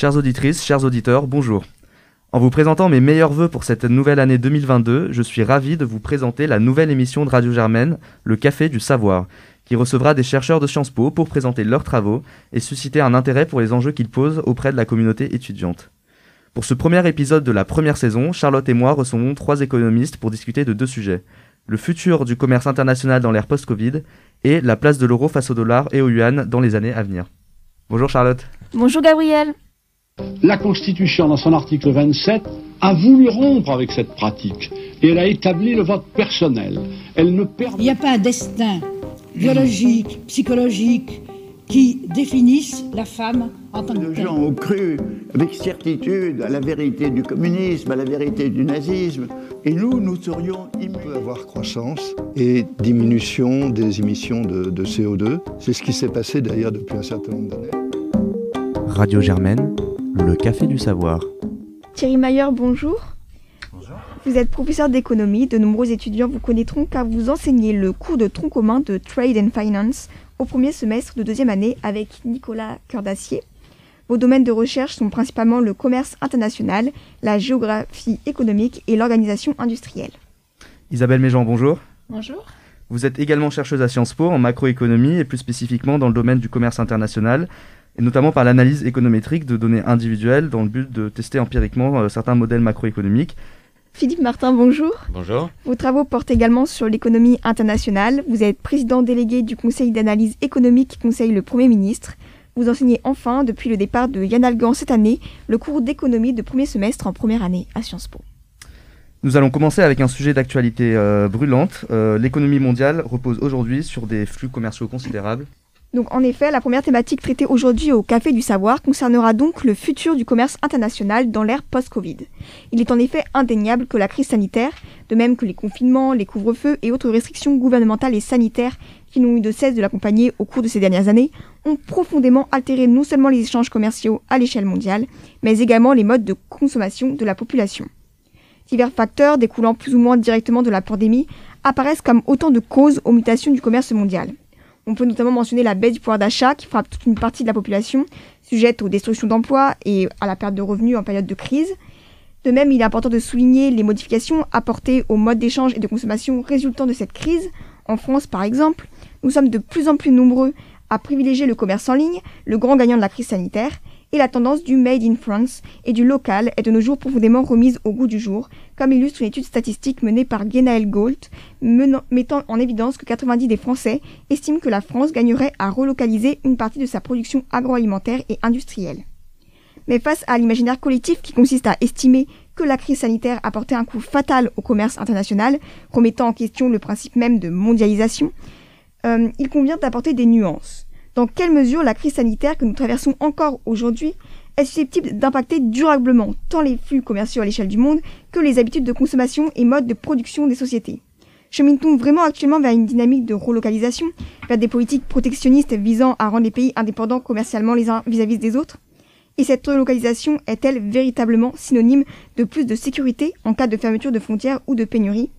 Chères auditrices, chers auditeurs, bonjour. En vous présentant mes meilleurs voeux pour cette nouvelle année 2022, je suis ravi de vous présenter la nouvelle émission de Radio Germaine, Le Café du Savoir, qui recevra des chercheurs de Sciences Po pour présenter leurs travaux et susciter un intérêt pour les enjeux qu'ils posent auprès de la communauté étudiante. Pour ce premier épisode de la première saison, Charlotte et moi recevons trois économistes pour discuter de deux sujets. Le futur du commerce international dans l'ère post-Covid et la place de l'euro face au dollar et au yuan dans les années à venir. Bonjour Charlotte. Bonjour Gabriel. La Constitution, dans son article 27, a voulu rompre avec cette pratique et elle a établi le vote personnel. Elle ne Il n'y a pas un destin biologique, psychologique, qui définissent la femme en tant que Les gens ont cru avec certitude à la vérité du communisme, à la vérité du nazisme. Et nous, nous serions On peut avoir croissance et diminution des émissions de, de CO2. C'est ce qui s'est passé d'ailleurs depuis un certain nombre d'années. Radio Germaine, le café du savoir. Thierry Mayer, bonjour. Bonjour. Vous êtes professeur d'économie. De nombreux étudiants vous connaîtront car vous enseignez le cours de tronc commun de Trade and Finance au premier semestre de deuxième année avec Nicolas Cœur d'Acier. Vos domaines de recherche sont principalement le commerce international, la géographie économique et l'organisation industrielle. Isabelle Méjean, bonjour. Bonjour. Vous êtes également chercheuse à Sciences Po en macroéconomie et plus spécifiquement dans le domaine du commerce international, et notamment par l'analyse économétrique de données individuelles dans le but de tester empiriquement euh, certains modèles macroéconomiques. Philippe Martin, bonjour. Bonjour. Vos travaux portent également sur l'économie internationale. Vous êtes président délégué du Conseil d'analyse économique qui conseille le Premier ministre. Vous enseignez enfin, depuis le départ de Yann Algan cette année, le cours d'économie de premier semestre en première année à Sciences Po. Nous allons commencer avec un sujet d'actualité euh, brûlante. Euh, L'économie mondiale repose aujourd'hui sur des flux commerciaux considérables. Donc en effet, la première thématique traitée aujourd'hui au Café du Savoir concernera donc le futur du commerce international dans l'ère post-Covid. Il est en effet indéniable que la crise sanitaire, de même que les confinements, les couvre-feux et autres restrictions gouvernementales et sanitaires qui n'ont eu de cesse de l'accompagner au cours de ces dernières années, ont profondément altéré non seulement les échanges commerciaux à l'échelle mondiale, mais également les modes de consommation de la population. Divers facteurs découlant plus ou moins directement de la pandémie apparaissent comme autant de causes aux mutations du commerce mondial. On peut notamment mentionner la baisse du pouvoir d'achat qui frappe toute une partie de la population, sujette aux destructions d'emplois et à la perte de revenus en période de crise. De même, il est important de souligner les modifications apportées au mode d'échange et de consommation résultant de cette crise. En France, par exemple, nous sommes de plus en plus nombreux à privilégier le commerce en ligne, le grand gagnant de la crise sanitaire, et la tendance du Made in France et du local est de nos jours profondément remise au goût du jour, comme illustre une étude statistique menée par Genaël menant- mettant en évidence que 90 des Français estiment que la France gagnerait à relocaliser une partie de sa production agroalimentaire et industrielle. Mais face à l'imaginaire collectif qui consiste à estimer que la crise sanitaire a porté un coup fatal au commerce international, remettant en question le principe même de mondialisation, euh, il convient d'apporter des nuances. Dans quelle mesure la crise sanitaire que nous traversons encore aujourd'hui est susceptible d'impacter durablement tant les flux commerciaux à l'échelle du monde que les habitudes de consommation et modes de production des sociétés? Chemine-t-on vraiment actuellement vers une dynamique de relocalisation, vers des politiques protectionnistes visant à rendre les pays indépendants commercialement les uns vis-à-vis des autres? Et cette relocalisation est-elle véritablement synonyme de plus de sécurité en cas de fermeture de frontières ou de pénurie?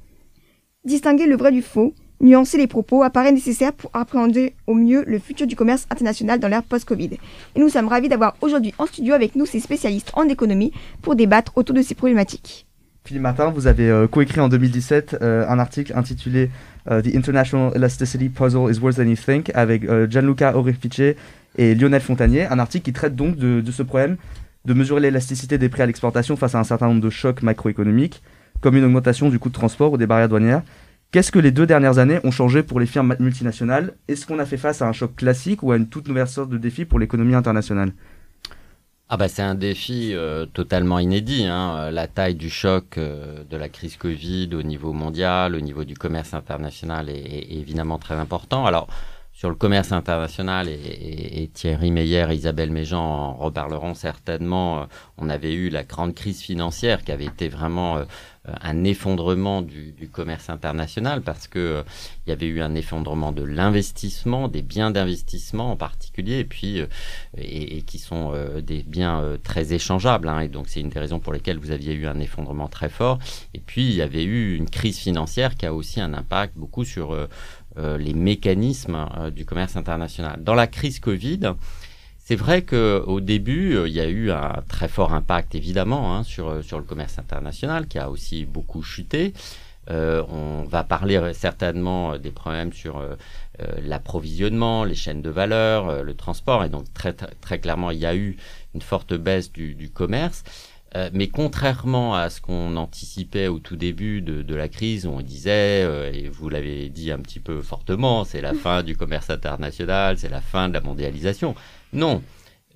Distinguer le vrai du faux, nuancer les propos apparaît nécessaire pour appréhender au mieux le futur du commerce international dans l'ère post-Covid. Et nous sommes ravis d'avoir aujourd'hui en studio avec nous ces spécialistes en économie pour débattre autour de ces problématiques. Philippe Martin, vous avez euh, coécrit en 2017 euh, un article intitulé euh, The International Elasticity Puzzle is Worse Than You Think avec euh, Gianluca Orefice et Lionel Fontanier, un article qui traite donc de, de ce problème de mesurer l'élasticité des prix à l'exportation face à un certain nombre de chocs macroéconomiques, comme une augmentation du coût de transport ou des barrières douanières. Qu'est-ce que les deux dernières années ont changé pour les firmes multinationales? Est-ce qu'on a fait face à un choc classique ou à une toute nouvelle sorte de défi pour l'économie internationale? Ah bah c'est un défi euh, totalement inédit. Hein. La taille du choc euh, de la crise Covid au niveau mondial, au niveau du commerce international est, évidemment très important. Alors sur le commerce international, et, et, Thierry Meyer et Isabelle Méjean en reparleront certainement, euh, on avait eu la grande crise financière qui avait été vraiment un effondrement du, commerce international parce que euh, il y avait eu un effondrement de l'investissement, des biens d'investissement en particulier, et puis et, et, qui sont des biens très échangeables. Hein, et donc c'est une des raisons pour lesquelles vous aviez eu un effondrement très fort. Et puis il y avait eu une crise financière qui a aussi un impact beaucoup sur les mécanismes euh, du commerce international. Dans la crise Covid, C'est vrai qu'au début, il y a eu un très fort impact évidemment hein, sur, sur le commerce international qui a aussi beaucoup chuté. on va parler certainement des problèmes sur l'approvisionnement, les chaînes de valeur, le transport, et donc très, très, clairement, il y a eu une forte baisse du commerce. Euh, mais contrairement à ce qu'on anticipait au tout début de, la crise, on disait, euh, et vous l'avez dit un petit peu fortement, c'est la fin du commerce international, c'est la fin de la mondialisation. Non.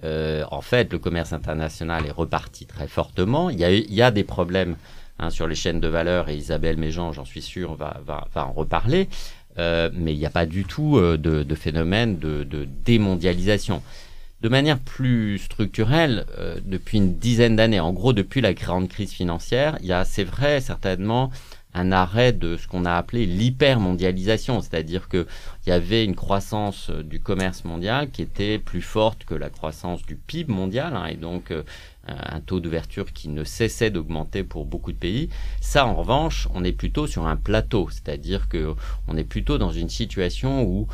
Euh, en fait, le commerce international est reparti très fortement. Il y a, des problèmes hein, sur les chaînes de valeur, et Isabelle Méjean, j'en suis sûr, va, en reparler. Mais il n'y a pas du tout de, phénomène de démondialisation de manière plus structurelle euh, depuis une dizaine d'années. En gros, depuis la grande crise financière, il y a, c'est vrai, certainement un arrêt de ce qu'on a appelé l'hypermondialisation, c'est-à-dire qu'il y avait une croissance euh, du commerce mondial qui était plus forte que la croissance du PIB mondial, hein, et donc euh, un taux d'ouverture qui ne cessait d'augmenter pour beaucoup de pays. Ça, en revanche, on est plutôt sur un plateau, c'est-à-dire que on est plutôt dans une situation où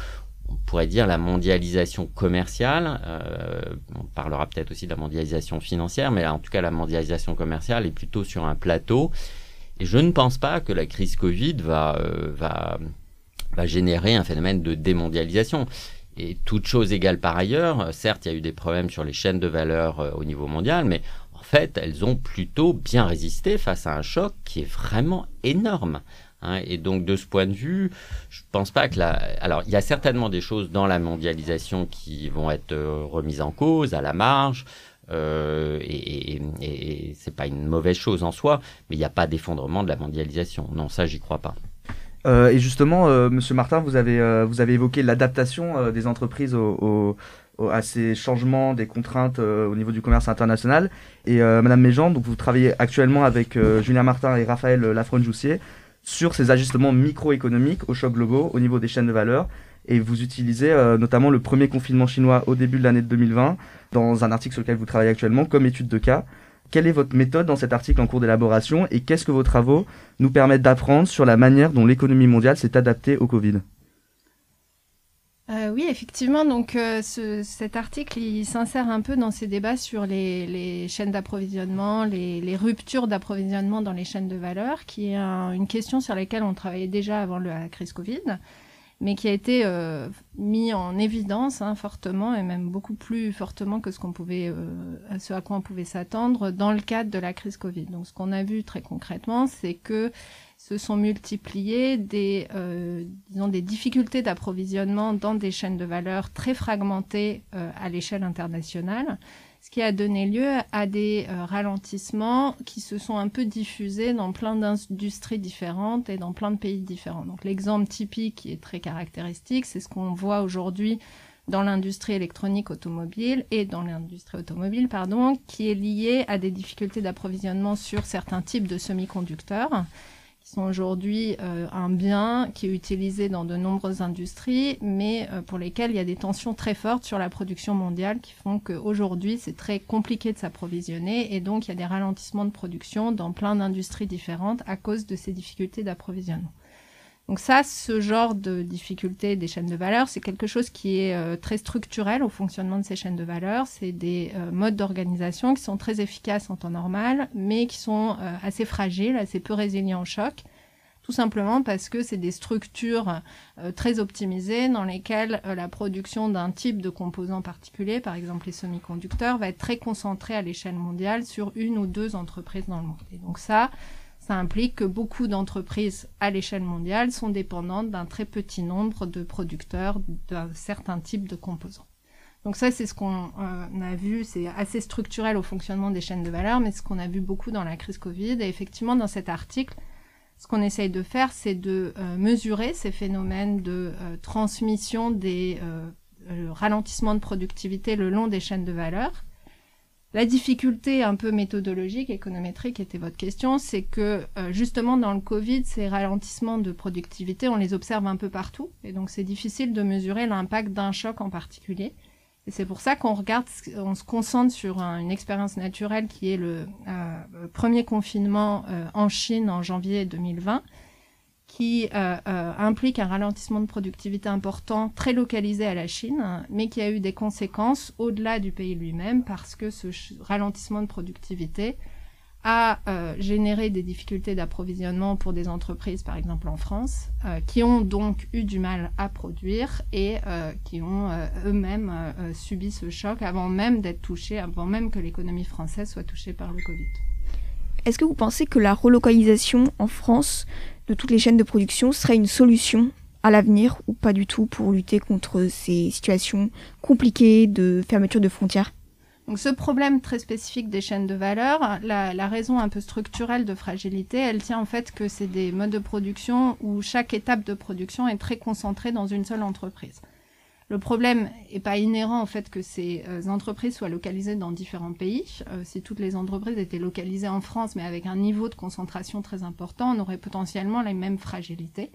on pourrait dire la mondialisation commerciale. Euh, on parlera peut-être aussi de la mondialisation financière, mais en tout cas la mondialisation commerciale est plutôt sur un plateau. Et je ne pense pas que la crise Covid va, euh, va générer un phénomène de démondialisation. Et toute chose égale par ailleurs, certes, il y a eu des problèmes sur les chaînes de valeur euh, au niveau mondial, mais en fait, elles ont plutôt bien résisté face à un choc qui est vraiment énorme. Hein, et donc de ce point de vue, je pense pas que la. Alors il y a certainement des choses dans la mondialisation qui vont être euh, remises en cause à la marge. Euh, et, et, et c'est pas une mauvaise chose en soi, mais il n'y a pas d'effondrement de la mondialisation. Non, ça j'y crois pas. Euh, et justement, euh, Monsieur Martin, vous avez euh, vous avez évoqué l'adaptation euh, des entreprises au, au, à ces changements des contraintes au niveau du commerce international. Et Madame Méjean, donc vous travaillez actuellement avec Julien Martin et Raphaël Lafronde-Joussier sur ces ajustements microéconomiques aux chocs globaux au niveau des chaînes de valeur. Et vous utilisez euh, notamment le premier confinement chinois au début de l'année 2020 dans un article sur lequel vous travaillez actuellement comme étude de cas. Quelle est votre méthode dans cet article en cours d'élaboration et qu'est-ce que vos travaux nous permettent d'apprendre sur la manière dont l'économie mondiale s'est adaptée au Covid? Euh, oui, effectivement. Donc, euh, ce, cet article, il s'insère un peu dans ces débats sur les, chaînes d'approvisionnement, les, ruptures d'approvisionnement dans les chaînes de valeur, qui est un, une question sur laquelle on travaillait déjà avant la crise Covid, mais qui a été euh, mis en évidence hein, fortement et même beaucoup plus fortement que ce qu'on pouvait, ce à quoi on pouvait s'attendre dans le cadre de la crise Covid. Donc, ce qu'on a vu très concrètement, c'est que se sont multipliées des, euh, disons, des difficultés d'approvisionnement dans des chaînes de valeur très fragmentées euh, à l'échelle internationale, ce qui a donné lieu à des euh, ralentissements qui se sont un peu diffusés dans plein d'industries différentes et dans plein de pays différents. Donc l'exemple typique qui est très caractéristique, c'est ce qu'on voit aujourd'hui dans l'industrie électronique automobile et dans l'industrie automobile, pardon, qui est lié à des difficultés d'approvisionnement sur certains types de semi-conducteurs sont aujourd'hui euh, un bien qui est utilisé dans de nombreuses industries, mais euh, pour lesquels il y a des tensions très fortes sur la production mondiale qui font qu'aujourd'hui, c'est très compliqué de s'approvisionner et donc il y a des ralentissements de production dans plein d'industries différentes à cause de ces difficultés d'approvisionnement. Donc ça, ce genre de difficulté des chaînes de valeur, c'est quelque chose qui est euh, très structurel au fonctionnement de ces chaînes de valeur. C'est des euh, modes d'organisation qui sont très efficaces en temps normal, mais qui sont euh, assez fragiles, assez peu résilients au choc, tout simplement parce que c'est des structures très optimisées dans lesquelles la production d'un type de composant particulier, par exemple les semi-conducteurs, va être très concentrée à l'échelle mondiale sur une ou deux entreprises dans le monde. Et donc ça, ça implique que beaucoup d'entreprises à l'échelle mondiale sont dépendantes d'un très petit nombre de producteurs d'un certain type de composants. Donc ça, c'est ce qu'on euh, a vu, c'est assez structurel au fonctionnement des chaînes de valeur, mais ce qu'on a vu beaucoup dans la crise Covid. Et effectivement, dans cet article, ce qu'on essaye de faire, c'est de euh, mesurer ces phénomènes de euh, transmission des ralentissements de productivité le long des chaînes de valeur la difficulté un peu méthodologique, économétrique était votre question, c'est que euh, justement dans le Covid, ces ralentissements de productivité, on les observe un peu partout. Et donc c'est difficile de mesurer l'impact d'un choc en particulier. Et c'est pour ça qu'on regarde, on se concentre sur un, une expérience naturelle qui est le euh, premier confinement euh, en Chine en janvier 2020 qui euh, euh, implique un ralentissement de productivité important, très localisé à la Chine, mais qui a eu des conséquences au-delà du pays lui-même, parce que ce ralentissement de productivité a euh, généré des difficultés d'approvisionnement pour des entreprises, par exemple en France, qui ont donc eu du mal à produire et qui ont eux-mêmes subi ce choc avant même d'être touchés, avant même que l'économie française soit touchée par le Covid. Est-ce que vous pensez que la relocalisation en France de toutes les chaînes de production serait une solution à l'avenir ou pas du tout pour lutter contre ces situations compliquées de fermeture de frontières? Donc ce problème très spécifique des chaînes de valeur, la, la, raison un peu structurelle de fragilité, elle tient en fait que c'est des modes de production où chaque étape de production est très concentrée dans une seule entreprise. Le problème n'est pas inhérent au fait que ces euh, entreprises soient localisées dans différents pays. Euh, si toutes les entreprises étaient localisées en France, mais avec un niveau de concentration très important, on aurait potentiellement les mêmes fragilités.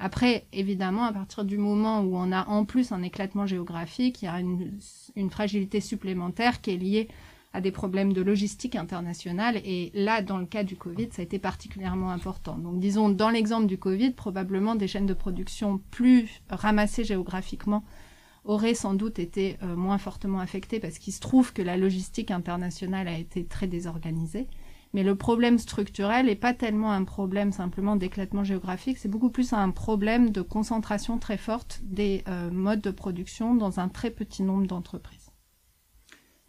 Après, évidemment, à partir du moment où on a en plus un éclatement géographique, il y a une, une fragilité supplémentaire qui est liée à des problèmes de logistique internationale. Et là, dans le cas du Covid, ça a été particulièrement important. Donc, disons, dans l'exemple du Covid, probablement des chaînes de production plus ramassées géographiquement aurait sans doute été euh, moins fortement affecté parce qu'il se trouve que la logistique internationale a été très désorganisée. Mais le problème structurel n'est pas tellement un problème simplement d'éclatement géographique, c'est beaucoup plus un problème de concentration très forte des euh, modes de production dans un très petit nombre d'entreprises.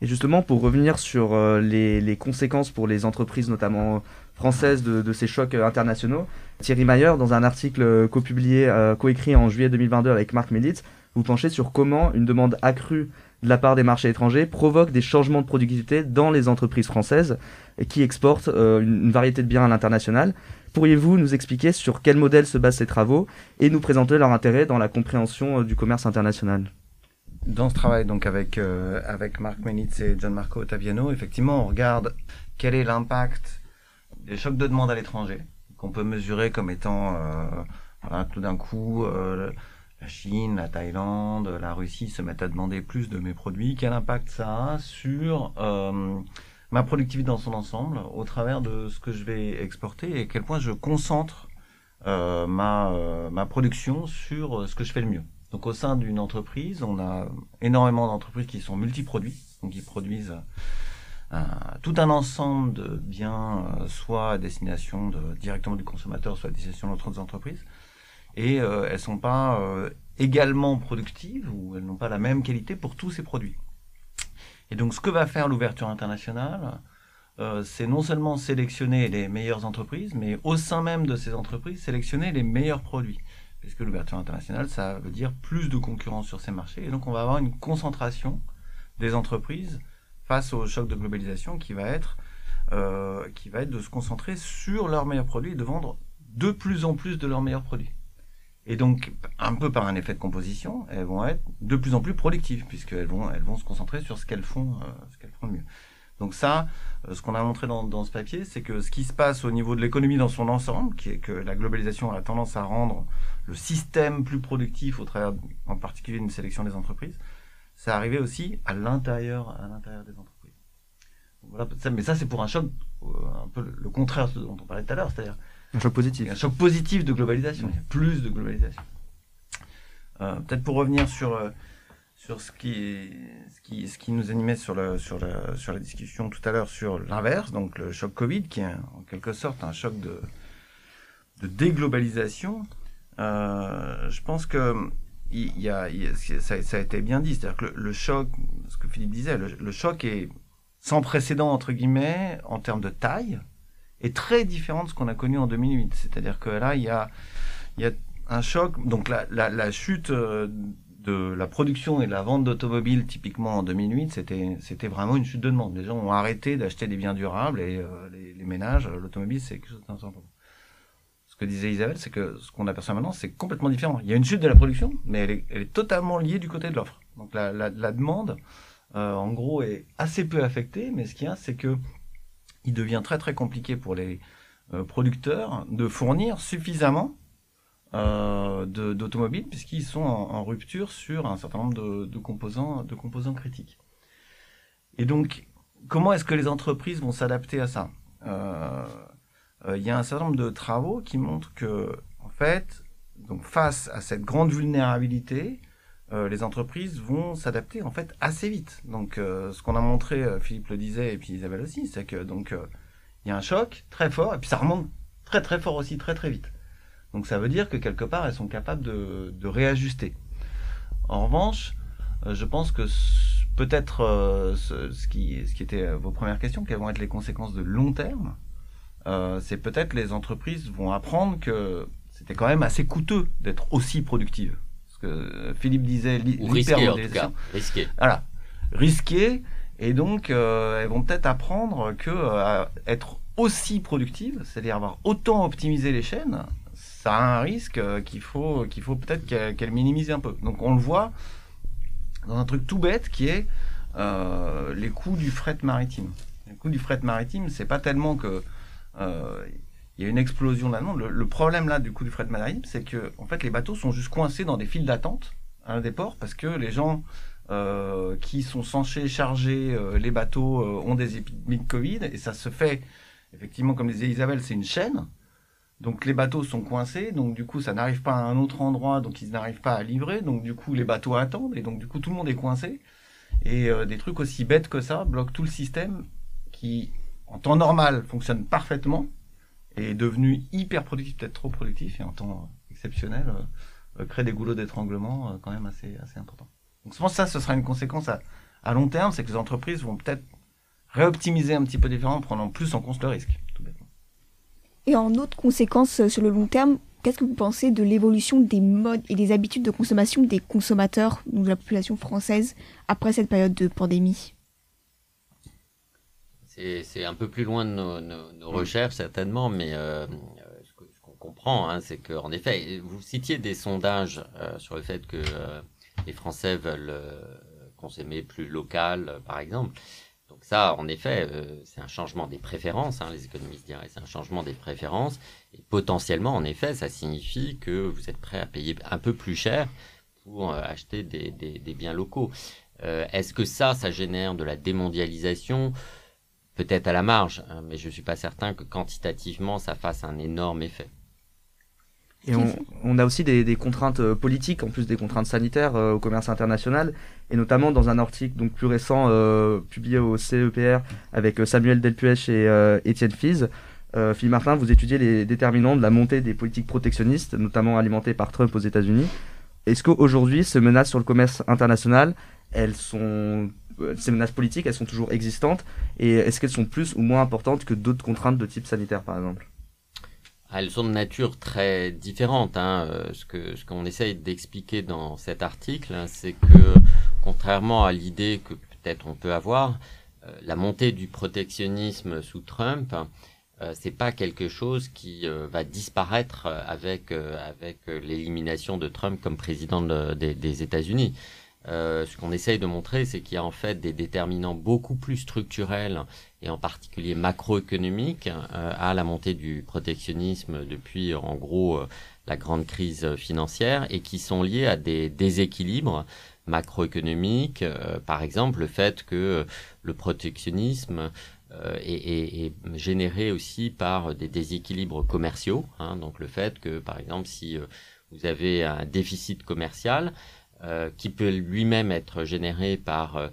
Et justement, pour revenir sur euh, les, conséquences pour les entreprises, notamment françaises, de, ces chocs internationaux, Thierry Mayer, dans un article coécrit en juillet 2022 avec Marc Melitz, vous penchez sur comment une demande accrue de la part des marchés étrangers provoque des changements de productivité dans les entreprises françaises qui exportent euh, une, variété de biens à l'international. Pourriez-vous nous expliquer sur quel modèle se basent ces travaux et nous présenter leur intérêt dans la compréhension euh, du commerce international? Dans ce travail donc avec, euh, avec Marc Menitz et Gianmarco Ottaviano, effectivement, on regarde quel est l'impact des chocs de demande à l'étranger qu'on peut mesurer comme étant tout d'un coup la Chine, la Thaïlande, la Russie se mettent à demander plus de mes produits, quel impact ça a sur euh, ma productivité dans son ensemble au travers de ce que je vais exporter et à quel point je concentre euh, ma, euh, ma production sur ce que je fais le mieux? Donc au sein d'une entreprise, on a énormément d'entreprises qui sont multiproduits, donc qui produisent tout un ensemble de biens, soit à destination de, directement du consommateur, soit à destination d'autres entreprises et euh, elles sont pas euh, également productives ou elles n'ont pas la même qualité pour tous ces produits. Et donc ce que va faire l'ouverture internationale, euh, c'est non seulement sélectionner les meilleures entreprises, mais au sein même de ces entreprises, sélectionner les meilleurs produits. Puisque l'ouverture internationale, ça veut dire plus de concurrence sur ces marchés. Et donc on va avoir une concentration des entreprises face au choc de globalisation qui va être, qui va être de se concentrer sur leurs meilleurs produits et de vendre de plus en plus de leurs meilleurs produits. Et donc, un peu par un effet de composition, elles vont être de plus en plus productives, puisqu'elles vont, elles vont se concentrer sur ce qu'elles font, euh, ce font mieux. Donc ça, euh, ce qu'on a montré dans, dans ce papier, c'est que ce qui se passe au niveau de l'économie dans son ensemble, qui est que la globalisation a tendance à rendre le système plus productif au travers, en particulier, d'une sélection des entreprises, c'est arrivé aussi à l'intérieur, à l'intérieur des entreprises. Voilà, mais ça, c'est pour un choc, euh, un peu le contraire de ce dont on parlait tout à l'heure, c'est-à-dire un choc positif. Un choc positif de globalisation. Plus de globalisation. Euh, peut-être pour revenir sur, euh, sur ce, qui, ce, qui, ce qui nous animait sur, le, sur, la, sur la discussion tout à l'heure sur l'inverse, donc le choc Covid, qui est en quelque sorte un choc de, de déglobalisation. Euh, je pense que il y a, ça, ça, a été bien dit, c'est-à-dire que le, choc, ce que Philippe disait, le, le choc est sans précédent entre guillemets en termes de taille, est très différent de ce qu'on a connu en 2008. C'est-à-dire que là, il y a, un choc. Donc la, chute euh, de la production et de la vente d'automobiles, typiquement en 2008, c'était, vraiment une chute de demande. Les gens ont arrêté d'acheter des biens durables et euh, les, ménages, l'automobile, c'est quelque chose d'important. Ce que disait Isabelle, c'est que ce qu'on aperçoit maintenant, c'est complètement différent. Il y a une chute de la production, mais elle est, totalement liée du côté de l'offre. Donc la, demande, euh, en gros, est assez peu affectée, mais ce qu'il y a, c'est que il devient très très compliqué pour les euh, producteurs de fournir suffisamment euh, d'automobiles puisqu'ils sont en, rupture sur un certain nombre de, composants, de composants critiques. Et donc, comment est-ce que les entreprises vont s'adapter à ça? Euh, Il y a un certain nombre de travaux qui montrent que, en fait, donc face à cette grande vulnérabilité, les entreprises vont s'adapter en fait assez vite. Donc, euh, ce qu'on a montré, euh, Philippe le disait et puis Isabelle aussi, c'est que donc il y a un choc très fort et puis ça remonte très très fort aussi très très vite. Donc, ça veut dire que quelque part elles sont capables de, de réajuster. En revanche, je pense que peut-être ce, ce, qui, ce qui était vos premières questions, quelles vont être les conséquences de long terme, c'est peut-être les entreprises vont apprendre que c'était quand même assez coûteux d'être aussi productive que Philippe disait, l'hypermodélisation. Risqué, risqué. Voilà, risqué. Et donc, euh, elles vont peut-être apprendre que euh, être aussi productive, c'est-à-dire avoir autant optimisé les chaînes, ça a un risque euh, qu'il faut, qu'il faut peut-être qu'elles minimisent un peu. Donc, on le voit dans un truc tout bête qui est les coûts du fret maritime. Les coûts du fret maritime, c'est pas tellement que il y a une explosion la demande. Le, problème là du coup du fret maritime, c'est que en fait les bateaux sont juste coincés dans des files d'attente à des ports parce que les gens euh, qui sont censés charger euh, les bateaux euh, ont des épidémies de Covid et ça se fait effectivement comme disait Isabelle, c'est une chaîne. Donc les bateaux sont coincés, donc du coup ça n'arrive pas à un autre endroit, donc ils n'arrivent pas à livrer, donc du coup les bateaux attendent et donc du coup tout le monde est coincé. Et des trucs aussi bêtes que ça bloquent tout le système qui en temps normal fonctionne parfaitement est devenu hyper productif, peut-être trop productif, et en temps exceptionnel, euh, euh, crée des goulots d'étranglement euh, quand même assez, assez importants. Donc je pense que ça, ce sera une conséquence à, long terme, c'est que les entreprises vont peut-être réoptimiser un petit peu différent en prenant plus en compte le risque, tout bêtement. Et en autre conséquence sur le long terme, qu'est-ce que vous pensez de l'évolution des modes et des habitudes de consommation des consommateurs, de la population française, après cette période de pandémie? C'est un peu plus loin de nos, recherches certainement, mais euh, ce qu'on comprend, hein, c'est qu'en effet, vous citiez des sondages euh, sur le fait que euh, les Français veulent consommer plus local, par exemple. Donc ça, en effet, c'est un changement des préférences, hein, les économistes diraient, c'est un changement des préférences. Et potentiellement, en effet, ça signifie que vous êtes prêt à payer un peu plus cher pour acheter des, des biens locaux. Est-ce que ça, ça génère de la démondialisation? Peut-être à la marge, hein, mais je ne suis pas certain que quantitativement ça fasse un énorme effet. Et on, a aussi des, contraintes euh, politiques, en plus des contraintes sanitaires euh, au commerce international, et notamment dans un article donc plus récent euh, publié au CEPR avec Samuel Delpuech et Étienne Fize. Philippe Martin, vous étudiez les déterminants de la montée des politiques protectionnistes, notamment alimentées par Trump aux États-Unis. Est-ce qu'aujourd'hui, ces menaces sur le commerce international, elles sont euh, ces menaces politiques, elles sont toujours existantes Et est-ce qu'elles sont plus ou moins importantes que d'autres contraintes de type sanitaire, par exemple? Ah, elles sont de nature très différente. Hein. Euh, ce ce qu'on essaye d'expliquer dans cet article, hein, c'est que contrairement à l'idée que peut-être on peut avoir, euh, la montée du protectionnisme sous Trump, euh, c'est pas quelque chose qui va disparaître avec avec l'élimination de Trump comme président des États-Unis. Euh, ce qu'on essaye de montrer, c'est qu'il y a en fait des déterminants beaucoup plus structurels et en particulier macroéconomiques euh, à la montée du protectionnisme depuis en gros euh, la grande crise financière et qui sont liés à des déséquilibres macroéconomiques. par exemple, le fait que le protectionnisme est, généré aussi par des déséquilibres commerciaux. Hein, donc le fait que, par exemple, si vous avez un déficit commercial, euh, qui peut lui-même être généré par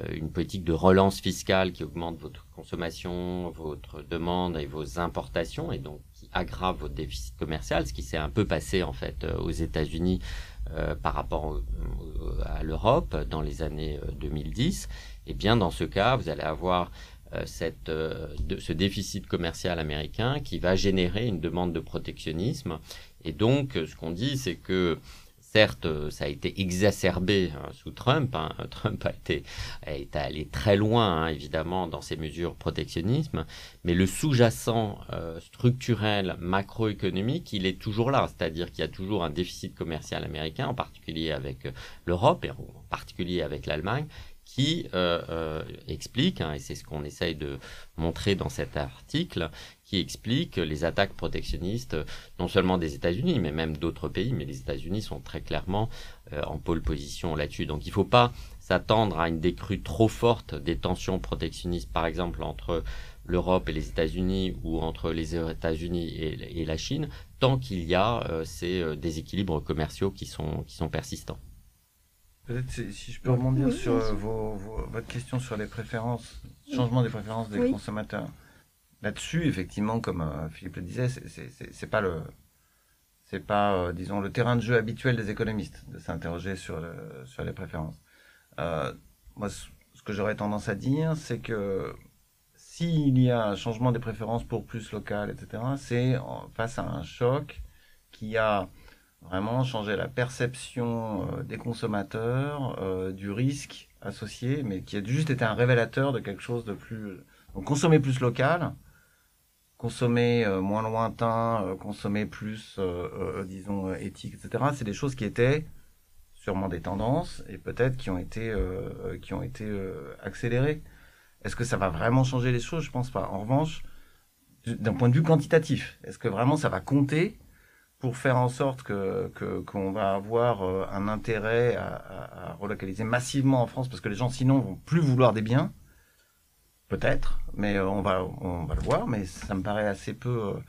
euh, une politique de relance fiscale qui augmente votre consommation, votre demande et vos importations, et donc qui aggrave votre déficit commercial, ce qui s'est un peu passé en fait euh, aux États-Unis par rapport à l'Europe dans les années 2010. Et bien dans ce cas, vous allez avoir cette, ce déficit commercial américain qui va générer une demande de protectionnisme. Et donc, ce qu'on dit, c'est que Certes, euh, ça a été exacerbé hein, sous Trump. Hein. Trump a été, allé très loin, hein, évidemment, dans ses mesures protectionnisme, mais le sous-jacent euh, structurel macroéconomique, il est toujours là. C'est-à-dire qu'il y a toujours un déficit commercial américain, en particulier avec euh, l'Europe et en particulier avec l'Allemagne, qui explique, et c'est ce qu'on essaye de montrer dans cet article, qui explique les attaques protectionnistes, non seulement des États-Unis, mais même d'autres pays, mais les États-Unis sont très clairement euh, en pôle position là-dessus. Donc il ne faut pas s'attendre à une décrue trop forte des tensions protectionnistes, par exemple entre l'Europe et les États-Unis ou entre les États-Unis et, la Chine, tant qu'il y a euh, ces euh, déséquilibres commerciaux qui sont, qui sont persistants. Peut-être si je peux rebondir sur vos, votre question sur les préférences, changement des préférences des consommateurs. Là-dessus, effectivement, comme Philippe le disait, c'est pas le c'est pas, euh, disons, le terrain de jeu habituel des économistes de s'interroger sur, sur les préférences. Euh, moi, ce que j'aurais tendance à dire, c'est que s'il y a un changement des préférences pour plus local, etc., c'est face à un choc qui a vraiment changé la perception euh, des consommateurs du risque associé, mais qui a juste été un révélateur de quelque chose de plus... Donc consommer plus local, consommer euh, moins lointain, euh, consommer plus, euh, disons, éthique, etc. C'est des choses qui étaient sûrement des tendances et peut-être qui ont été, qui ont été accélérées. Est-ce que ça va vraiment changer les choses? Je pense pas. En revanche, d'un point de vue quantitatif, est-ce que vraiment ça va compter pour faire en sorte que qu'on va avoir un intérêt à, à, relocaliser massivement en France? Parce que les gens sinon vont plus vouloir des biens Peut-être, mais euh, on, va, on va le voir, mais ça me paraît assez peu. Euh.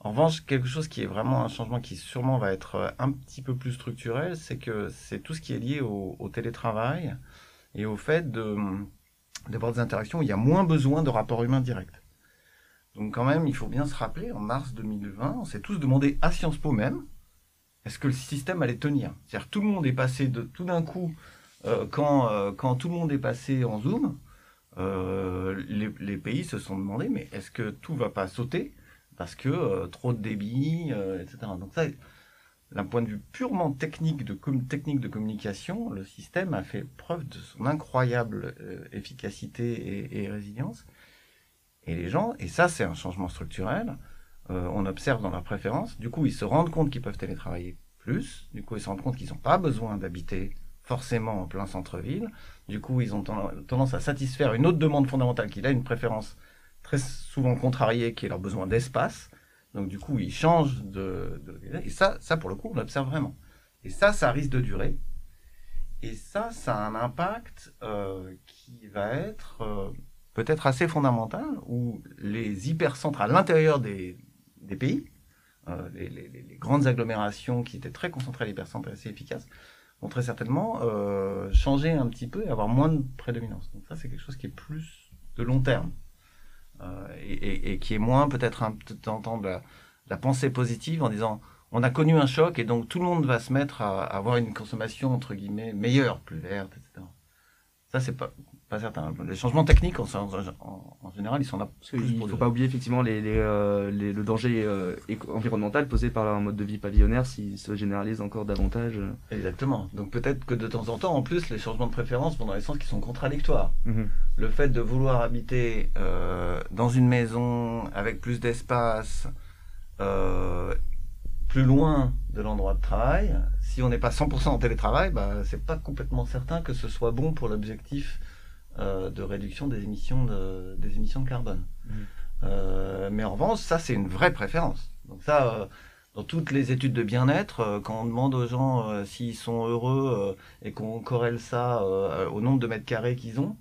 En revanche, quelque chose qui est vraiment un changement qui sûrement va être euh, un petit peu plus structurel, c'est que c'est tout ce qui est lié au, télétravail et au fait d'avoir des interactions où il y a moins besoin de rapports humains directs. Donc quand même, il faut bien se rappeler, en mars 2020, on s'est tous demandé à Sciences Po même, est-ce que le système allait tenir? C'est-à-dire tout le monde est passé de tout d'un coup, quand, quand tout le monde est passé en Zoom, euh, les, pays se sont demandé, mais est-ce que tout va pas sauter parce que euh, trop de débit, euh, etc. Donc ça, d'un point de vue purement technique de, technique de communication, le système a fait preuve de son incroyable efficacité et, résilience. Et les gens, et ça c'est un changement structurel, on observe dans leurs préférences, du coup ils se rendent compte qu'ils peuvent télétravailler plus, du coup ils se rendent compte qu'ils n'ont pas besoin d'habiter forcément en plein centre-ville. Du coup, ils ont tendance à satisfaire une autre demande fondamentale qui a une préférence très souvent contrariée, qui est leur besoin d'espace. Donc du coup, ils changent de, Et ça, pour le coup, on l'observe vraiment. Et ça, ça risque de durer. Et ça, ça a un impact euh, qui va être euh, peut-être assez fondamental, où les hypercentres à l'intérieur des, pays, euh, les, les, grandes agglomérations qui étaient très concentrées à l'hypercentre et assez efficaces, très certainement euh, changer un petit peu et avoir moins de prédominance. Donc ça, c'est quelque chose qui est plus de long terme euh, et, qui est moins peut-être un temps de la, pensée positive en disant on a connu un choc et donc tout le monde va se mettre à, à avoir une consommation entre guillemets meilleure, plus verte, etc. Ça, c'est pas pas certain. Les changements techniques, en, général, ils sont là. il ne faut pas oublier effectivement les, euh, le danger euh, environnemental posé par un mode de vie pavillonnaire s'il se généralise encore davantage. Exactement. Donc peut-être que de temps en temps, en plus, les changements de préférence vont dans les sens qui sont contradictoires. Mhm. Le fait de vouloir habiter euh, dans une maison avec plus d'espace, plus loin de l'endroit de travail, si on n'est pas 100% en télétravail, bah, c'est pas complètement certain que ce soit bon pour l'objectif euh, de réduction des émissions de, des émissions de carbone. Mmh. Euh, mais en revanche, ça, c'est une vraie préférence. Donc ça, euh, dans toutes les études de bien-être, quand on demande aux gens s'ils sont heureux et qu'on corrèle ça au nombre de mètres carrés qu'ils ont,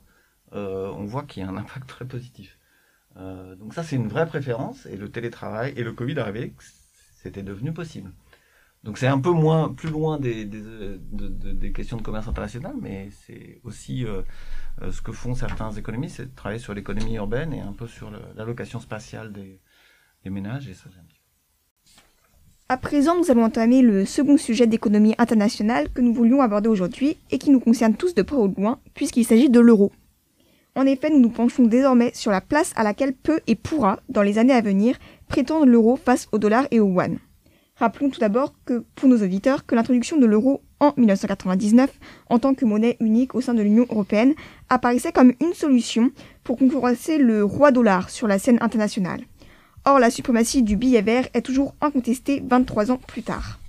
on voit qu'il y a un impact très positif. donc ça, c'est une vraie préférence. Et le télétravail et le Covid arrivé, c'était devenu possible. Donc c'est un peu plus loin des, des, questions de commerce international, mais c'est aussi euh, euh, ce que font certains économistes, c'est de travailler sur l'économie urbaine et un peu sur l'allocation spatiale des, ménages. Et ça, à présent, nous allons entamer le second sujet d'économie internationale que nous voulions aborder aujourd'hui et qui nous concerne tous de près ou de loin, puisqu'il s'agit de l'euro. En effet, nous nous penchons désormais sur la place à laquelle peut et pourra, dans les années à venir, prétendre l'euro face au dollar et au yuan. Rappelons tout d'abord que, pour nos auditeurs, que l'introduction de l'euro en 1999 en tant que monnaie unique au sein de l'Union européenne apparaissait comme une solution pour concurrencer le roi dollar sur la scène internationale. Or, la suprématie du billet vert est toujours incontestée 23 ans plus tard.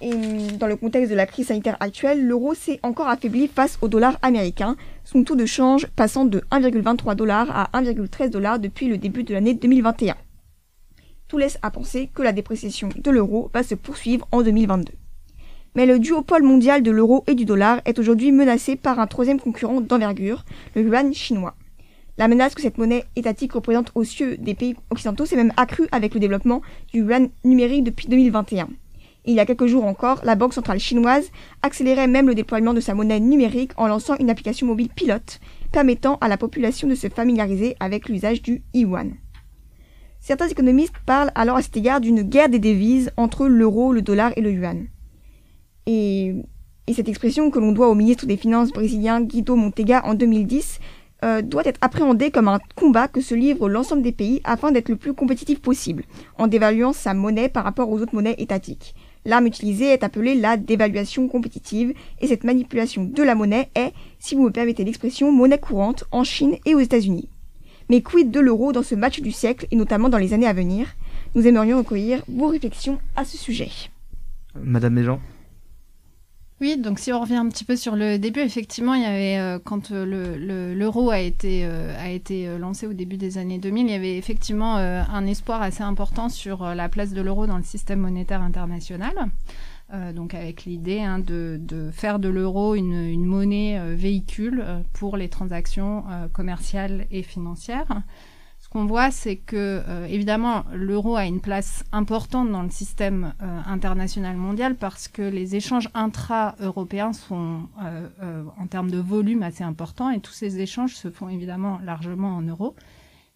Et dans le contexte de la crise sanitaire actuelle, l'euro s'est encore affaibli face au dollar américain, son taux de change passant de 1,23 dollars à 1,13 dollars depuis le début de l'année 2021. Tout laisse à penser que la dépréciation de l'euro va se poursuivre en 2022. Mais le duopole mondial de l'euro et du dollar est aujourd'hui menacé par un troisième concurrent d'envergure, le yuan chinois. La menace que cette monnaie étatique représente aux cieux des pays occidentaux s'est même accrue avec le développement du yuan numérique depuis 2021. il y a quelques jours encore, la Banque centrale chinoise accélérait même le déploiement de sa monnaie numérique en lançant une application mobile pilote permettant à la population de se familiariser avec l'usage du yuan. Certains économistes parlent alors à cet égard d'une guerre des devises entre l'euro, le dollar et le yuan. Et, et cette expression que l'on doit au ministre des Finances brésilien Guido Montega en 2010 euh, doit être appréhendée comme un combat que se livrent l'ensemble des pays afin d'être le plus compétitif possible, en dévaluant sa monnaie par rapport aux autres monnaies étatiques. L'arme utilisée est appelée la dévaluation compétitive, et cette manipulation de la monnaie est, si vous me permettez l'expression, monnaie courante en Chine et aux États-Unis. Mais quid de l'euro dans ce match du siècle, et notamment dans les années à venir? Nous aimerions recueillir vos réflexions à ce sujet. Madame Méjean? Oui, donc si on revient un petit peu sur le début, effectivement, il y avait euh, quand euh, l'euro le, a été euh, a été lancé au début des années 2000, il y avait effectivement euh, un espoir assez important sur la place de l'euro dans le système monétaire international. Donc avec l'idée hein, de, faire de l'euro une, monnaie véhicule pour les transactions commerciales et financières qu'on voit, c'est que euh, évidemment l'euro a une place importante dans le système euh, international mondial parce que les échanges intra-européens sont euh, euh en termes de volume assez importants et tous ces échanges se font évidemment largement en euros.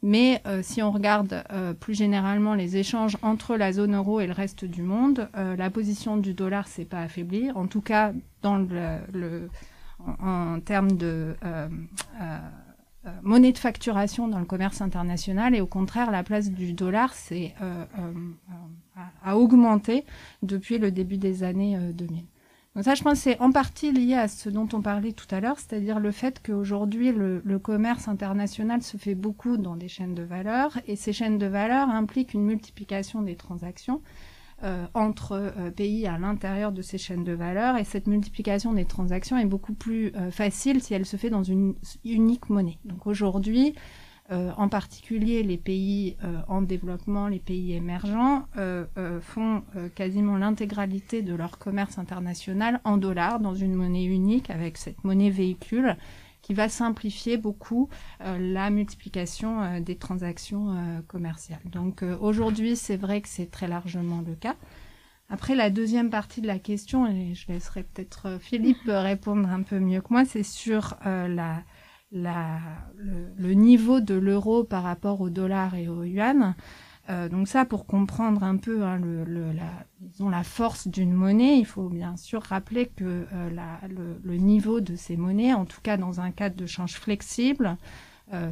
Mais euh, si on regarde euh, plus généralement les échanges entre la zone euro et le reste du monde, la position du dollar s'est pas affaiblie. En tout cas, dans le, le en, termes de euh, monnaie de facturation dans le commerce international et au contraire la place du dollar euh, euh, a, augmenté depuis le début des années 2000. Donc ça, je pense, c'est en partie lié à ce dont on parlait tout à l'heure, c'est-à-dire le fait qu'aujourd'hui, le, le, commerce international se fait beaucoup dans des chaînes de valeur, et ces chaînes de valeur impliquent une multiplication des transactions euh, entre euh, pays à l'intérieur de ces chaînes de valeur et cette multiplication des transactions est beaucoup plus euh, facile si elle se fait dans une unique monnaie. Donc aujourd'hui, en particulier les pays euh, en développement, les pays émergents, euh, font quasiment l'intégralité de leur commerce international en dollars dans une monnaie unique avec cette monnaie véhicule qui va simplifier beaucoup euh, la multiplication euh, des transactions euh, commerciales. Donc euh, aujourd'hui, c'est vrai que c'est très largement le cas. Après, la deuxième partie de la question, et je laisserai peut-être euh, Philippe répondre un peu mieux que moi, c'est sur euh, la, la, le, niveau de l'euro par rapport au dollar et au yuan. Euh, donc ça, pour comprendre un peu hein, la, force d'une monnaie, il faut bien sûr rappeler que euh, le, niveau de ces monnaies, en tout cas dans un cadre de change flexible,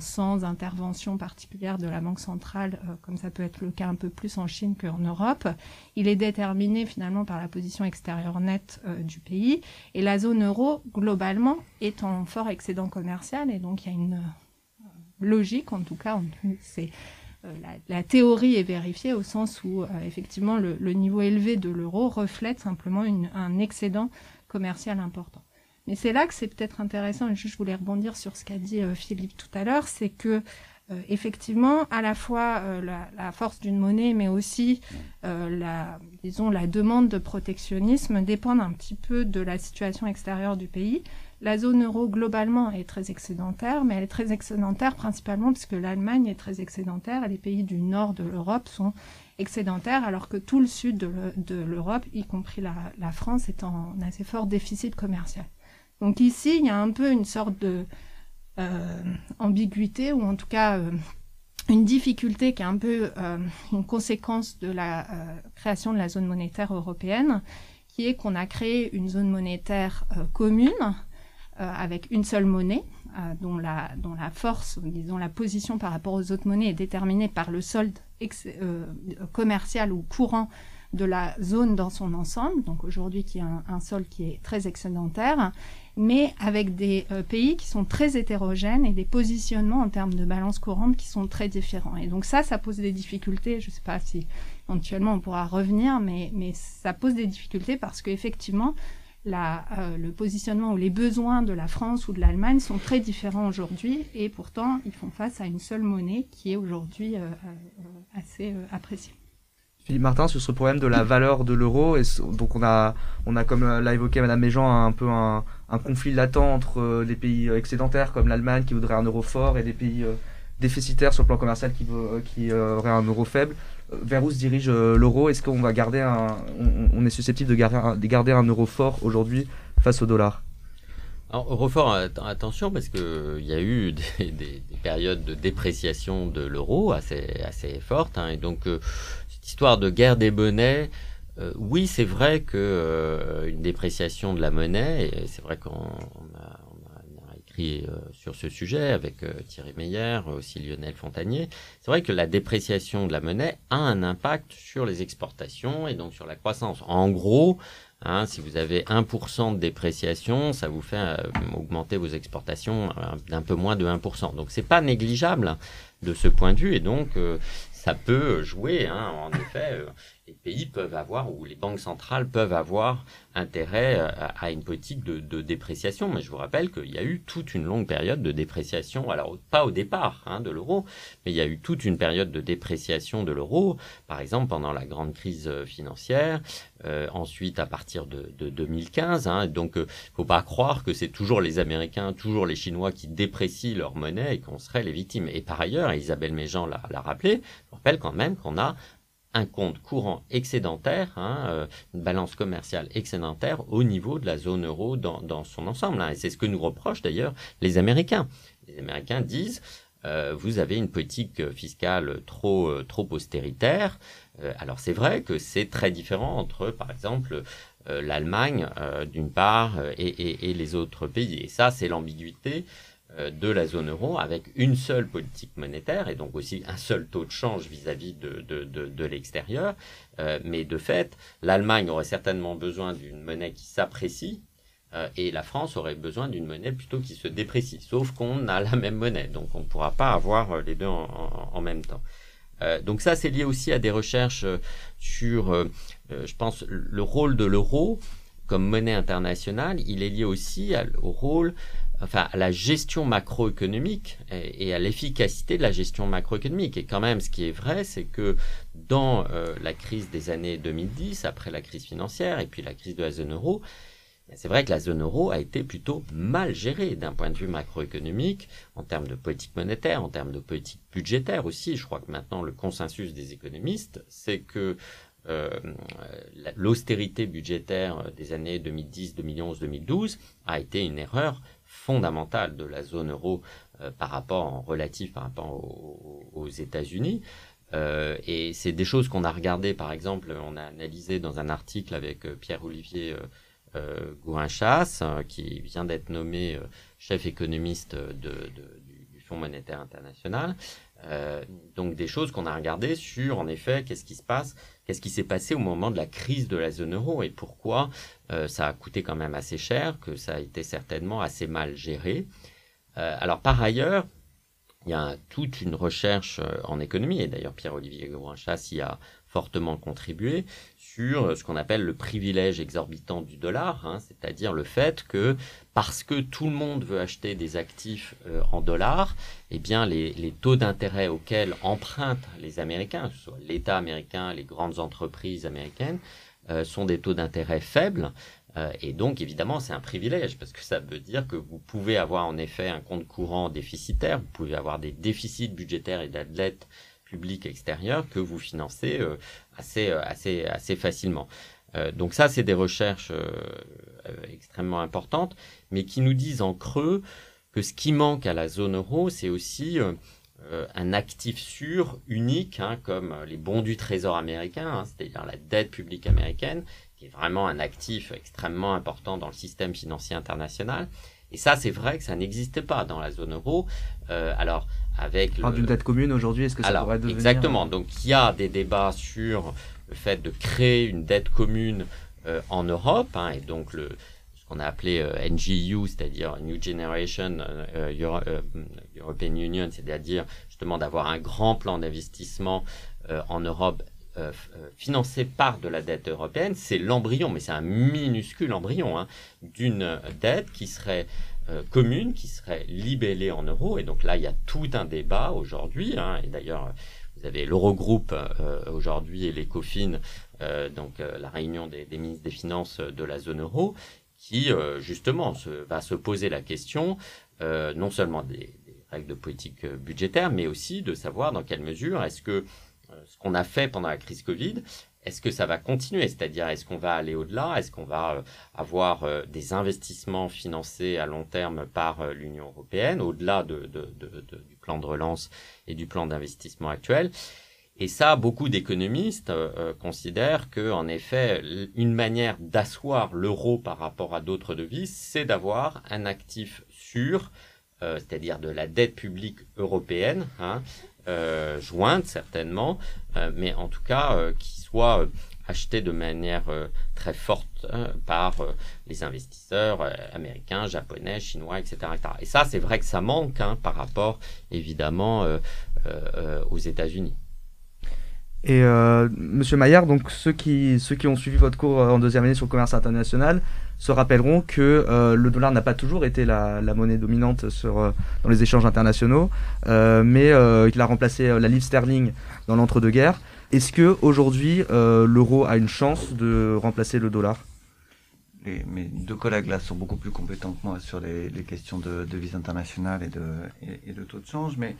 sans intervention particulière de la Banque centrale, euh, comme ça peut être le cas un peu plus en Chine qu'en Europe, il est déterminé finalement par la position extérieure nette euh, du pays. Et la zone euro, globalement, est en fort excédent commercial, et donc il y a une logique, en tout cas, c'est euh, la, théorie est vérifiée au sens où euh, effectivement le, niveau élevé de l'euro reflète simplement un excédent commercial important. Mais c'est là que c'est peut-être intéressant, et je voulais rebondir sur ce qu'a dit euh, Philippe tout à l'heure, c'est que euh, effectivement, à la fois euh, la, la, force d'une monnaie, mais aussi euh, la, disons, la demande de protectionnisme dépendent un petit peu de la situation extérieure du pays. La zone euro globalement est très excédentaire, mais elle est très excédentaire principalement parce que l'Allemagne est très excédentaire et les pays du nord de l'Europe sont excédentaires, alors que tout le sud de l'Europe, y compris la, la, France, est en assez fort déficit commercial. Donc ici, il y a un peu une sorte de euh, ambiguïté, ou en tout cas euh, une difficulté qui est un peu euh, une conséquence de la euh, création de la zone monétaire européenne, qui est qu'on a créé une zone monétaire commune avec une seule monnaie, dont, la, dont la force, disons la position par rapport aux autres monnaies est déterminée par le solde commercial ou courant de la zone dans son ensemble, donc aujourd'hui qui a un, un, solde qui est très excédentaire, mais avec des euh, pays qui sont très hétérogènes et des positionnements en termes de balance courante qui sont très différents. Et donc ça, ça pose des difficultés. Je ne sais pas si éventuellement on pourra revenir, mais, mais ça pose des difficultés parce qu'effectivement, euh, le positionnement ou les besoins de la France ou de l'Allemagne sont très différents aujourd'hui et pourtant ils font face à une seule monnaie qui est aujourd'hui euh, assez appréciée. Philippe Martin, sur ce problème de la valeur de l'euro, donc on a, on a comme l'a évoqué Madame Méjean, un peu un, conflit latent entre les pays excédentaires comme l'Allemagne qui voudrait un euro fort et des pays déficitaires sur le plan commercial qui, veut, qui auraient un euro faible. Vers où se dirige l'euro Est-ce qu'on va garder un, on, est susceptible de garder un, de garder un euro fort aujourd'hui face au dollar? Alors, refort, attention, parce qu'il y a eu des, périodes de dépréciation de l'euro assez, assez fortes. Hein, et donc, euh, cette histoire de guerre des monnaies, euh, oui, c'est vrai que euh, une dépréciation de la monnaie, et c'est vrai qu'on a, écrit sur ce sujet avec Thierry Meyer, aussi Lionel Fontanier, c'est vrai que la dépréciation de la monnaie a un impact sur les exportations et donc sur la croissance. En gros, Hein, si vous avez 1% de dépréciation, ça vous fait euh, augmenter vos exportations euh, d'un peu moins de 1%. Donc c'est pas négligeable de ce point de vue et donc euh, ça peut jouer. Hein, en effet, les pays peuvent avoir ou les banques centrales peuvent avoir intérêt euh, à, une politique de, dépréciation. Mais je vous rappelle qu'il y a eu toute une longue période de dépréciation. Alors pas au départ hein, de l'euro, mais il y a eu toute une période de dépréciation de l'euro. Par exemple pendant la grande crise euh, financière. Euh, ensuite à partir de, 2015. Hein, donc ne faut pas croire que c'est toujours les Américains, toujours les Chinois qui déprécient leur monnaie et qu'on serait les victimes. Et par ailleurs, Isabelle Méjean l'a rappelé, je rappelle quand même qu'on a un compte courant excédentaire, hein, euh, une balance commerciale excédentaire au niveau de la zone euro dans, son ensemble. Hein. et c'est ce que nous reprochent d'ailleurs les Américains. Les Américains disent euh, vous avez une politique fiscale trop euh, trop austéritaire. alors c'est vrai que c'est très différent entre, par exemple, l'Allemagne d'une part et, les autres pays. Et ça, c'est l'ambiguïté euh, de la zone euro avec une seule politique monétaire et donc aussi un seul taux de change vis-à-vis de, l'extérieur. Euh, mais de fait, l'Allemagne aurait certainement besoin d'une monnaie qui s'apprécie euh, et la France aurait besoin d'une monnaie plutôt qui se déprécie. Sauf qu'on a la même monnaie, donc on ne pourra pas avoir les deux en, en, même temps. donc ça, c'est lié aussi à des recherches sur, je pense, le rôle de l'euro comme monnaie internationale. Il est lié aussi au rôle enfin, à la gestion macroéconomique et, à l'efficacité de la gestion macroéconomique. Et quand même, ce qui est vrai, c'est que dans euh, la crise des années 2010, après la crise financière et puis la crise de la zone euro, c'est vrai que la zone euro a été plutôt mal gérée d'un point de vue macroéconomique, en termes de politique monétaire, en termes de politique budgétaire aussi. Je crois que maintenant le consensus des économistes, c'est que euh, l'austérité budgétaire des années 2010, 2011, 2012 a été une erreur fondamentale de la zone euro euh, par rapport en relatif par rapport aux, États-Unis. Euh, et c'est des choses qu'on a regardées, par exemple, on a analysé dans un article avec euh, Pierre-Olivier Gouin-Chasse, qui vient d'être nommé chef économiste de, du, Fonds monétaire international. donc des choses qu'on a regardées sur, en effet, qu'est-ce qui se passe, qu'est-ce qui s'est passé au moment de la crise de la zone euro et pourquoi euh, ça a coûté quand même assez cher, que ça a été certainement assez mal géré? Euh, alors par ailleurs, il y a toute une recherche euh, en économie, et d'ailleurs Pierre-Olivier Gouinchas y a fortement contribué, sur ce qu'on appelle le privilège exorbitant du dollar, hein, c'est-à-dire le fait que parce que tout le monde veut acheter des actifs en dollars, eh bien les, les taux d'intérêt auxquels empruntent les Américains, que ce soit l'État américain, les grandes entreprises américaines, euh, sont des taux d'intérêt faibles. Euh, et donc, évidemment, c'est un privilège parce que ça veut dire que vous pouvez avoir en effet un compte courant déficitaire, vous pouvez avoir des déficits budgétaires et d'athlètes publics extérieurs que vous financez euh, assez, assez, assez facilement. donc ça, c'est des recherches extrêmement importantes, mais qui nous disent en creux que ce qui manque à la zone euro, c'est aussi euh, un actif sûr, unique, hein, comme les bons du Trésor américain, hein, c'est-à-dire la dette publique américaine, qui est vraiment un actif extrêmement important dans le système financier international. Et ça, c'est vrai que ça n'existait pas dans la zone euro. Euh, alors, avec le... d'une dette commune aujourd'hui, est-ce que ça pourrait devenir Exactement. Donc, il y a des débats sur le fait de créer une dette commune euh, en Europe, hein, et donc le, qu'on a appelé euh, NGU, c'est-à-dire New Generation euh, euh, European Union, c'est-à-dire justement d'avoir un grand plan d'investissement en Europe financé par de la dette européenne, c'est l'embryon, mais c'est un minuscule embryon hein, d'une dette qui serait commune, qui serait libellée en euros. Et donc là, il y a tout un débat aujourd'hui. Hein, et d'ailleurs, vous avez l'Eurogroupe aujourd'hui et l'ECOFIN, donc la réunion des, ministres des Finances de la zone euro, qui justement se, va se poser la question non seulement des, règles de politique budgétaire, mais aussi de savoir dans quelle mesure est-ce que ce qu'on a fait pendant la crise Covid, est-ce que ça va continuer? C'est-à-dire, est-ce qu'on va aller au-delà? Est-ce qu'on va euh, avoir euh, des investissements financés à long terme par euh, l'Union européenne, au-delà de, du plan de relance et du plan d'investissement actuel? Et ça, beaucoup d'économistes considèrent que, en effet, une manière d'asseoir l'euro par rapport à d'autres devises, c'est d'avoir un actif sûr, c'est-à-dire de la dette publique européenne, hein, euh, jointe certainement, euh, mais en tout cas euh, qui soit acheté de manière très forte hein, par les investisseurs américains, japonais, chinois, etc., Et ça, c'est vrai que ça manque hein, par rapport, évidemment, aux États-Unis. Et Monsieur Maillard, donc ceux qui, ceux qui ont suivi votre cours en deuxième année sur le commerce international, se rappelleront que euh, le dollar n'a pas toujours été la, monnaie dominante sur, euh, dans les échanges internationaux, euh, mais qu'il a remplacé la livre sterling dans l'entre-deux-guerres. Est-ce que aujourd'hui l'euro a une chance de remplacer le dollar? Mes deux collègues là sont beaucoup plus compétents que moi sur les, questions de devises internationales et de, et, de taux de change, mais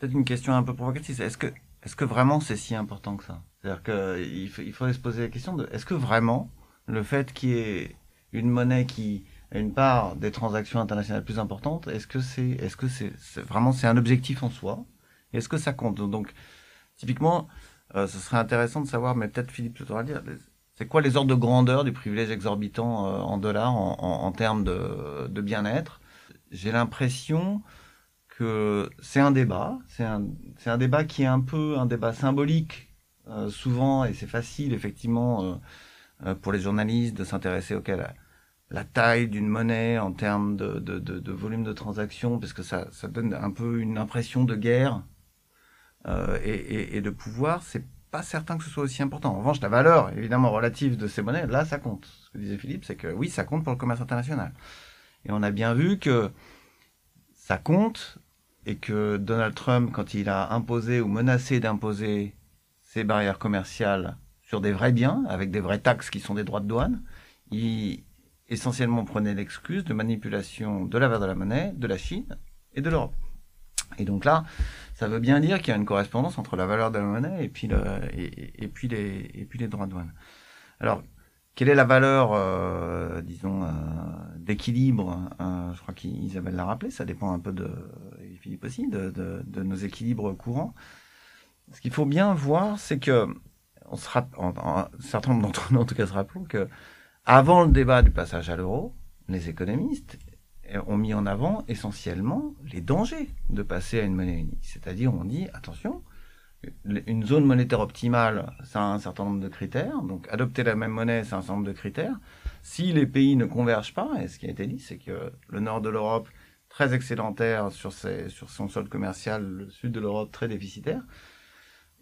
peut-être une question un peu provocatrice. Est-ce que, est-ce que vraiment c'est si important que ça? C'est-à-dire qu'il il faudrait se poser la question de est-ce que vraiment le fait qu'il y ait une monnaie qui a une part des transactions internationales plus importante, est-ce que c'est est-ce vraiment c'est un objectif en soi? Est-ce que ça compte? Donc typiquement, euh, ce serait intéressant de savoir, mais peut-être Philippe le dire, c'est quoi les ordres de grandeur du privilège exorbitant euh, en dollars en, termes de bien-être? J'ai l'impression c'est un débat, c'est un, un débat qui est un peu un débat symbolique euh, souvent, et c'est facile effectivement euh, pour les journalistes de s'intéresser auquel la, taille d'une monnaie en termes de, de, volume de transactions, parce que ça, ça donne un peu une impression de guerre euh, et, et, et, de pouvoir. C'est pas certain que ce soit aussi important. En revanche, la valeur évidemment relative de ces monnaies, là, ça compte. Ce que disait Philippe, c'est que oui, ça compte pour le commerce international. Et on a bien vu que ça compte et que Donald Trump, quand il a imposé ou menacé d'imposer ces barrières commerciales sur des vrais biens, avec des vraies taxes qui sont des droits de douane. Il essentiellement prenait l'excuse de manipulation de la valeur de la monnaie de la Chine et de l'Europe. Et donc là, ça veut bien dire qu'il y a une correspondance entre la valeur de la monnaie et puis, les, droits de douane. Alors, quelle est la valeur, euh, disons, euh, d'équilibre euh, Je crois qu'Isabelle l'a rappelé, ça dépend un peu de, Philippe aussi, de, nos équilibres courants. Ce qu'il faut bien voir, c'est que on sera, certains d'entre nous en tout cas se rappelons que avant le débat du passage à l'euro, les économistes ont mis en avant essentiellement les dangers de passer à une monnaie unique. C'est-à-dire, on dit, attention, une zone monétaire optimale, ça a un certain nombre de critères. Donc, adopter la même monnaie, c'est un certain nombre de critères. Si les pays ne convergent pas, et ce qui a été dit, c'est que le nord de l'Europe, très excédentaire sur, son sol commercial, le sud de l'Europe, très déficitaire,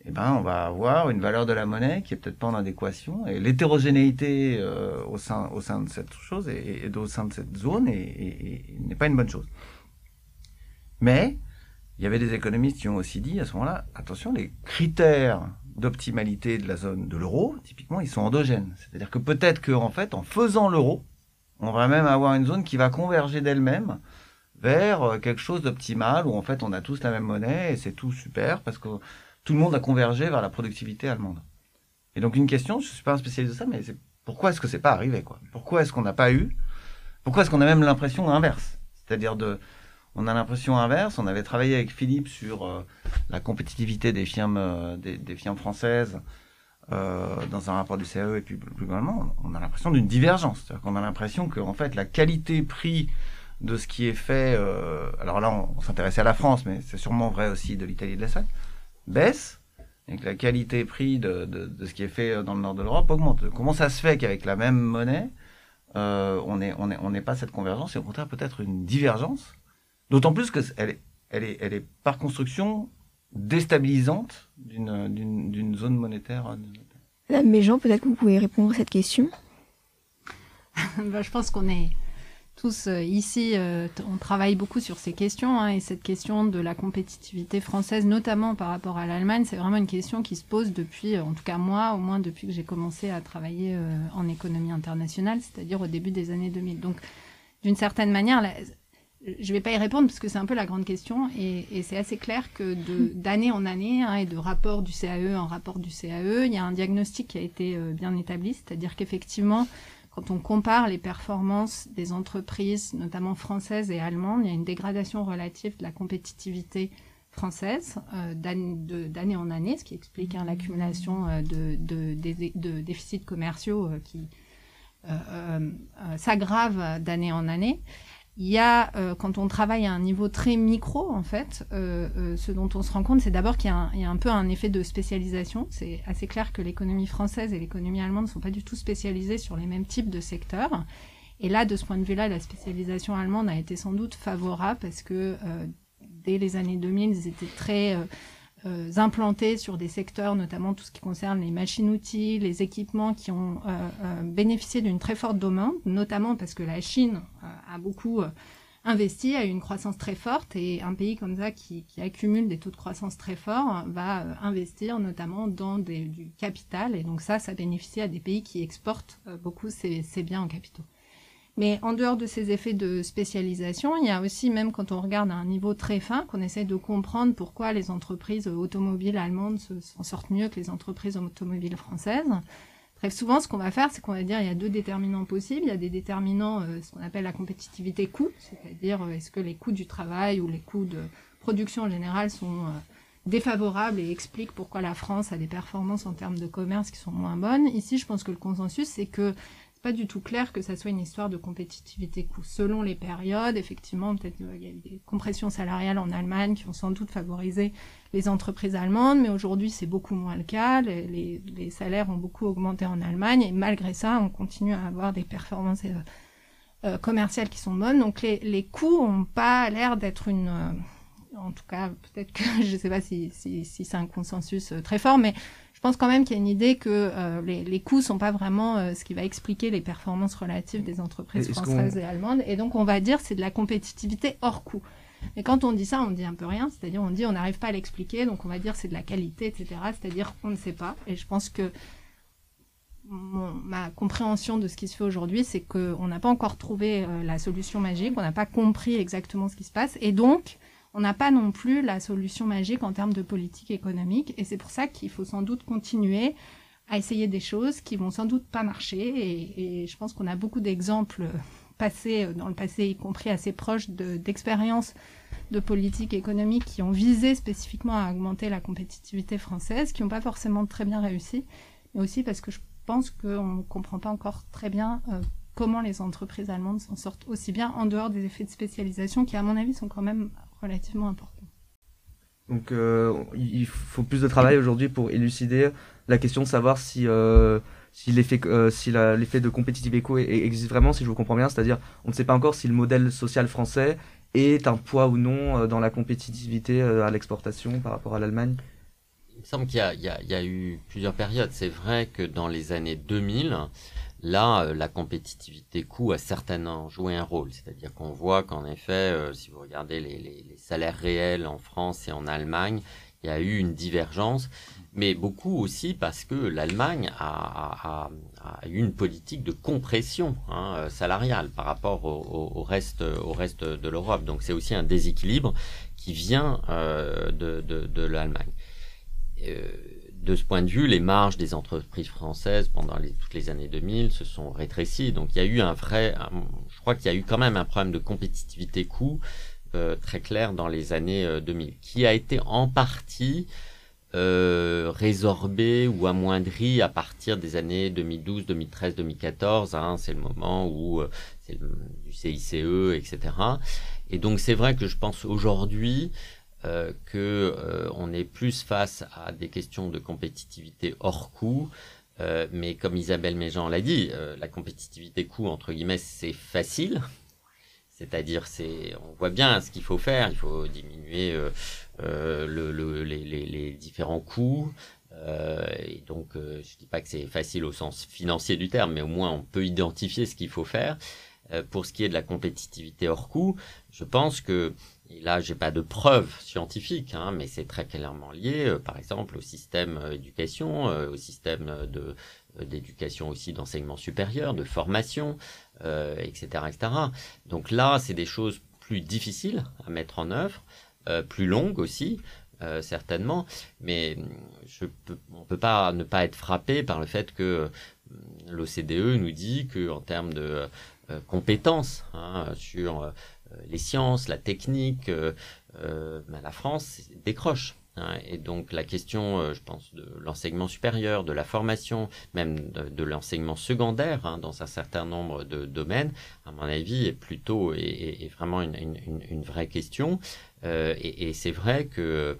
eh ben, on va avoir une valeur de la monnaie qui est peut-être pas en adéquation et l'hétérogénéité euh, au sein au sein de cette chose et, au sein de cette zone n'est pas une bonne chose. Mais il y avait des économistes qui ont aussi dit à ce moment-là, attention, les critères d'optimalité de la zone de l'euro, typiquement, ils sont endogènes. C'est-à-dire que peut-être qu'en fait, en faisant l'euro, on va même avoir une zone qui va converger d'elle-même vers euh, quelque chose d'optimal où en fait on a tous la même monnaie et c'est tout super parce que tout le monde a convergé vers la productivité allemande. Et donc une question, je suis pas un spécialiste de ça, mais pourquoi est-ce que c'est pas arrivé quoi? Pourquoi est-ce qu'on n'a pas eu? Pourquoi est-ce qu'on a même l'impression inverse? C'est-à-dire de, on a l'impression inverse. On avait travaillé avec Philippe sur euh, la compétitivité des firmes, euh, des, firmes françaises euh, dans un rapport du CAE et puis plus globalement, on a l'impression d'une divergence. C'est-à-dire qu'on a l'impression que en fait la qualité prix de ce qui est fait, alors là on, on s'intéressait à la France, mais c'est sûrement vrai aussi de l'Italie et de l'Espagne baisse et que la qualité prix de, de, ce qui est fait dans le nord de l'Europe augmente. Comment ça se fait qu'avec la même monnaie, euh, on n'est on est, on est pas cette convergence et au contraire peut-être une divergence D'autant plus qu'elle est, elle est, elle est par construction déstabilisante d'une zone monétaire. Madame Méjean, peut-être que vous pouvez répondre à cette question? Ben, Je pense qu'on est tous euh, ici, euh, on travaille beaucoup sur ces questions hein, et cette question de la compétitivité française, notamment par rapport à l'Allemagne, c'est vraiment une question qui se pose depuis, en tout cas moi, au moins depuis que j'ai commencé à travailler en économie internationale, c'est-à-dire au début des années 2000. Donc, d'une certaine manière, je ne vais pas y répondre parce que c'est un peu la grande question et, c'est assez clair que d'année en année hein, et de rapport du CAE en rapport du CAE, il y a un diagnostic qui a été euh, bien établi, c'est-à-dire qu'effectivement, quand on compare les performances des entreprises, notamment françaises et allemandes, il y a une dégradation relative de la compétitivité française euh, d'année en année, ce qui explique hein, l'accumulation euh, de, de, déficits commerciaux qui s'aggravent d'année en année. Il y a, euh, quand on travaille à un niveau très micro, en fait, euh, euh, ce dont on se rend compte, c'est d'abord qu'il y, a un peu un effet de spécialisation. C'est assez clair que l'économie française et l'économie allemande ne sont pas du tout spécialisées sur les mêmes types de secteurs. Et là, de ce point de vue-là, la spécialisation allemande a été sans doute favorable parce que dès les années 2000, ils étaient très euh, implantés sur des secteurs, notamment tout ce qui concerne les machines-outils, les équipements qui ont euh, euh, bénéficié d'une très forte demande, notamment parce que la Chine a beaucoup investi, a eu une croissance très forte, et un pays comme ça qui, accumule des taux de croissance très forts va investir notamment dans du capital, et donc ça, ça bénéficie à des pays qui exportent beaucoup ces biens en capitaux. Mais en dehors de ces effets de spécialisation, il y a aussi, même quand on regarde à un niveau très fin, qu'on essaie de comprendre pourquoi les entreprises automobiles allemandes s'en sortent mieux que les entreprises automobiles françaises. Très souvent, ce qu'on va faire, c'est qu'on va dire il y a deux déterminants possibles. Il y a des déterminants, euh, ce qu'on appelle la compétitivité coût, c'est-à-dire euh, est-ce que les coûts du travail ou les coûts de production en général sont euh, défavorables et expliquent pourquoi la France a des performances en termes de commerce qui sont moins bonnes. Ici, je pense que le consensus, c'est que pas du tout clair que ça soit une histoire de compétitivité coût. Selon les périodes, effectivement, peut-être qu'il y a eu des compressions salariales en Allemagne qui ont sans doute favorisé les entreprises allemandes, mais aujourd'hui c'est beaucoup moins le cas. Les, salaires ont beaucoup augmenté en Allemagne et malgré ça, on continue à avoir des performances euh, euh, commerciales qui sont bonnes. Donc les, les coûts n'ont pas l'air d'être une... Euh, en tout cas, peut-être que je ne sais pas si, si c'est un consensus très fort, mais je pense quand même qu'il y a une idée que euh, les, les, coûts sont pas vraiment euh, ce qui va expliquer les performances relatives des entreprises françaises et allemandes. Et donc, on va dire c'est de la compétitivité hors coût. Mais quand on dit ça, on dit un peu rien. C'est-à-dire, on dit on n'arrive pas à l'expliquer, donc on va dire c'est de la qualité, etc. C'est-à-dire on ne sait pas. Et je pense que ma compréhension de ce qui se fait aujourd'hui, c'est qu'on n'a pas encore trouvé euh, la solution magique, on n'a pas compris exactement ce qui se passe. Et donc, on n'a pas non plus la solution magique en termes de politique économique. Et c'est pour ça qu'il faut sans doute continuer à essayer des choses qui vont sans doute pas marcher. Et, je pense qu'on a beaucoup d'exemples passés, dans le passé, y compris assez proches d'expériences de, politique économique qui ont visé spécifiquement à augmenter la compétitivité française, qui n'ont pas forcément très bien réussi, mais aussi parce que je pense qu'on ne comprend pas encore très bien euh, comment les entreprises allemandes s'en sortent aussi bien en dehors des effets de spécialisation qui, à mon avis, sont quand même relativement important. Donc euh, il faut plus de travail aujourd'hui pour élucider la question de savoir si, euh, si l'effet euh, si l'effet de compétitivité éco existe vraiment, si je vous comprends bien, c'est-à-dire on ne sait pas encore si le modèle social français est un poids ou non dans la compétitivité à l'exportation par rapport à l'Allemagne. Il me semble qu'il y, y, a eu plusieurs périodes. C'est vrai que dans les années 2000, Là, euh, la compétitivité coût a certainement joué un rôle. C'est-à-dire qu'on voit qu'en effet, euh, si vous regardez les, salaires réels en France et en Allemagne, il y a eu une divergence, mais beaucoup aussi parce que l'Allemagne a, eu une politique de compression hein, euh, salariale par rapport au, reste, au reste de l'Europe. Donc c'est aussi un déséquilibre qui vient de, de l'Allemagne de ce point de vue, les marges des entreprises françaises pendant toutes les années 2000 se sont rétrécies. Donc il y a eu un vrai, je crois qu'il y a eu quand même un problème de compétitivité coût euh, très clair dans les années 2000, euh, qui a été en partie euh, résorbé ou amoindri à partir des années 2012, 2013, 2014. c'est le moment où c'est du CICE, etc. Et donc c'est vrai que je pense aujourd'hui euh, que euh, on est plus face à des questions de compétitivité hors coût. Euh, mais comme Isabelle Méjean l'a dit, la compétitivité coût entre guillemets c'est facile, c'est-à-dire c'est on voit bien ce qu'il faut faire, il faut diminuer le, les, différents coûts. et donc je dis pas que c'est facile au sens financier du terme, mais au moins on peut identifier ce qu'il faut faire. Euh, pour ce qui est de la compétitivité hors coût, je pense que et là, j'ai pas de preuves scientifiques, hein, mais c'est très clairement lié, euh, par exemple, au système euh, éducation, au système de d'éducation aussi d'enseignement supérieur, de formation, etc., etc. Donc là, c'est des choses plus difficiles à mettre en œuvre, plus longues aussi, certainement, mais peux, on peut pas ne pas être frappé par le fait que l'OCDE nous dit que en termes de euh, compétences hein, sur euh, les sciences, la technique, euh, ben, la France décroche. Hein. et donc la question, je pense, de l'enseignement supérieur, de la formation, même de, l'enseignement secondaire hein, dans un certain nombre de domaines, à mon avis, est plutôt et, vraiment une, vraie question. et, et c'est vrai que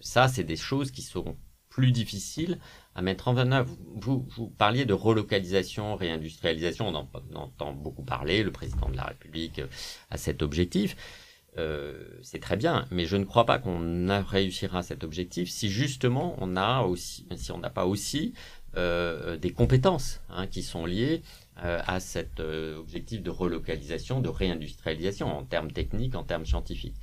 ça, c'est des choses qui sont plus difficiles à mettre en œuvre. Vous, parliez de relocalisation, réindustrialisation, on en, entend beaucoup parler, le président de la République euh, a cet objectif. Euh, c'est très bien, mais je ne crois pas qu'on réussira cet objectif si justement on a aussi, si on n'a pas aussi euh, des compétences hein, qui sont liées à cet objectif de relocalisation, de réindustrialisation en termes techniques, en termes scientifiques.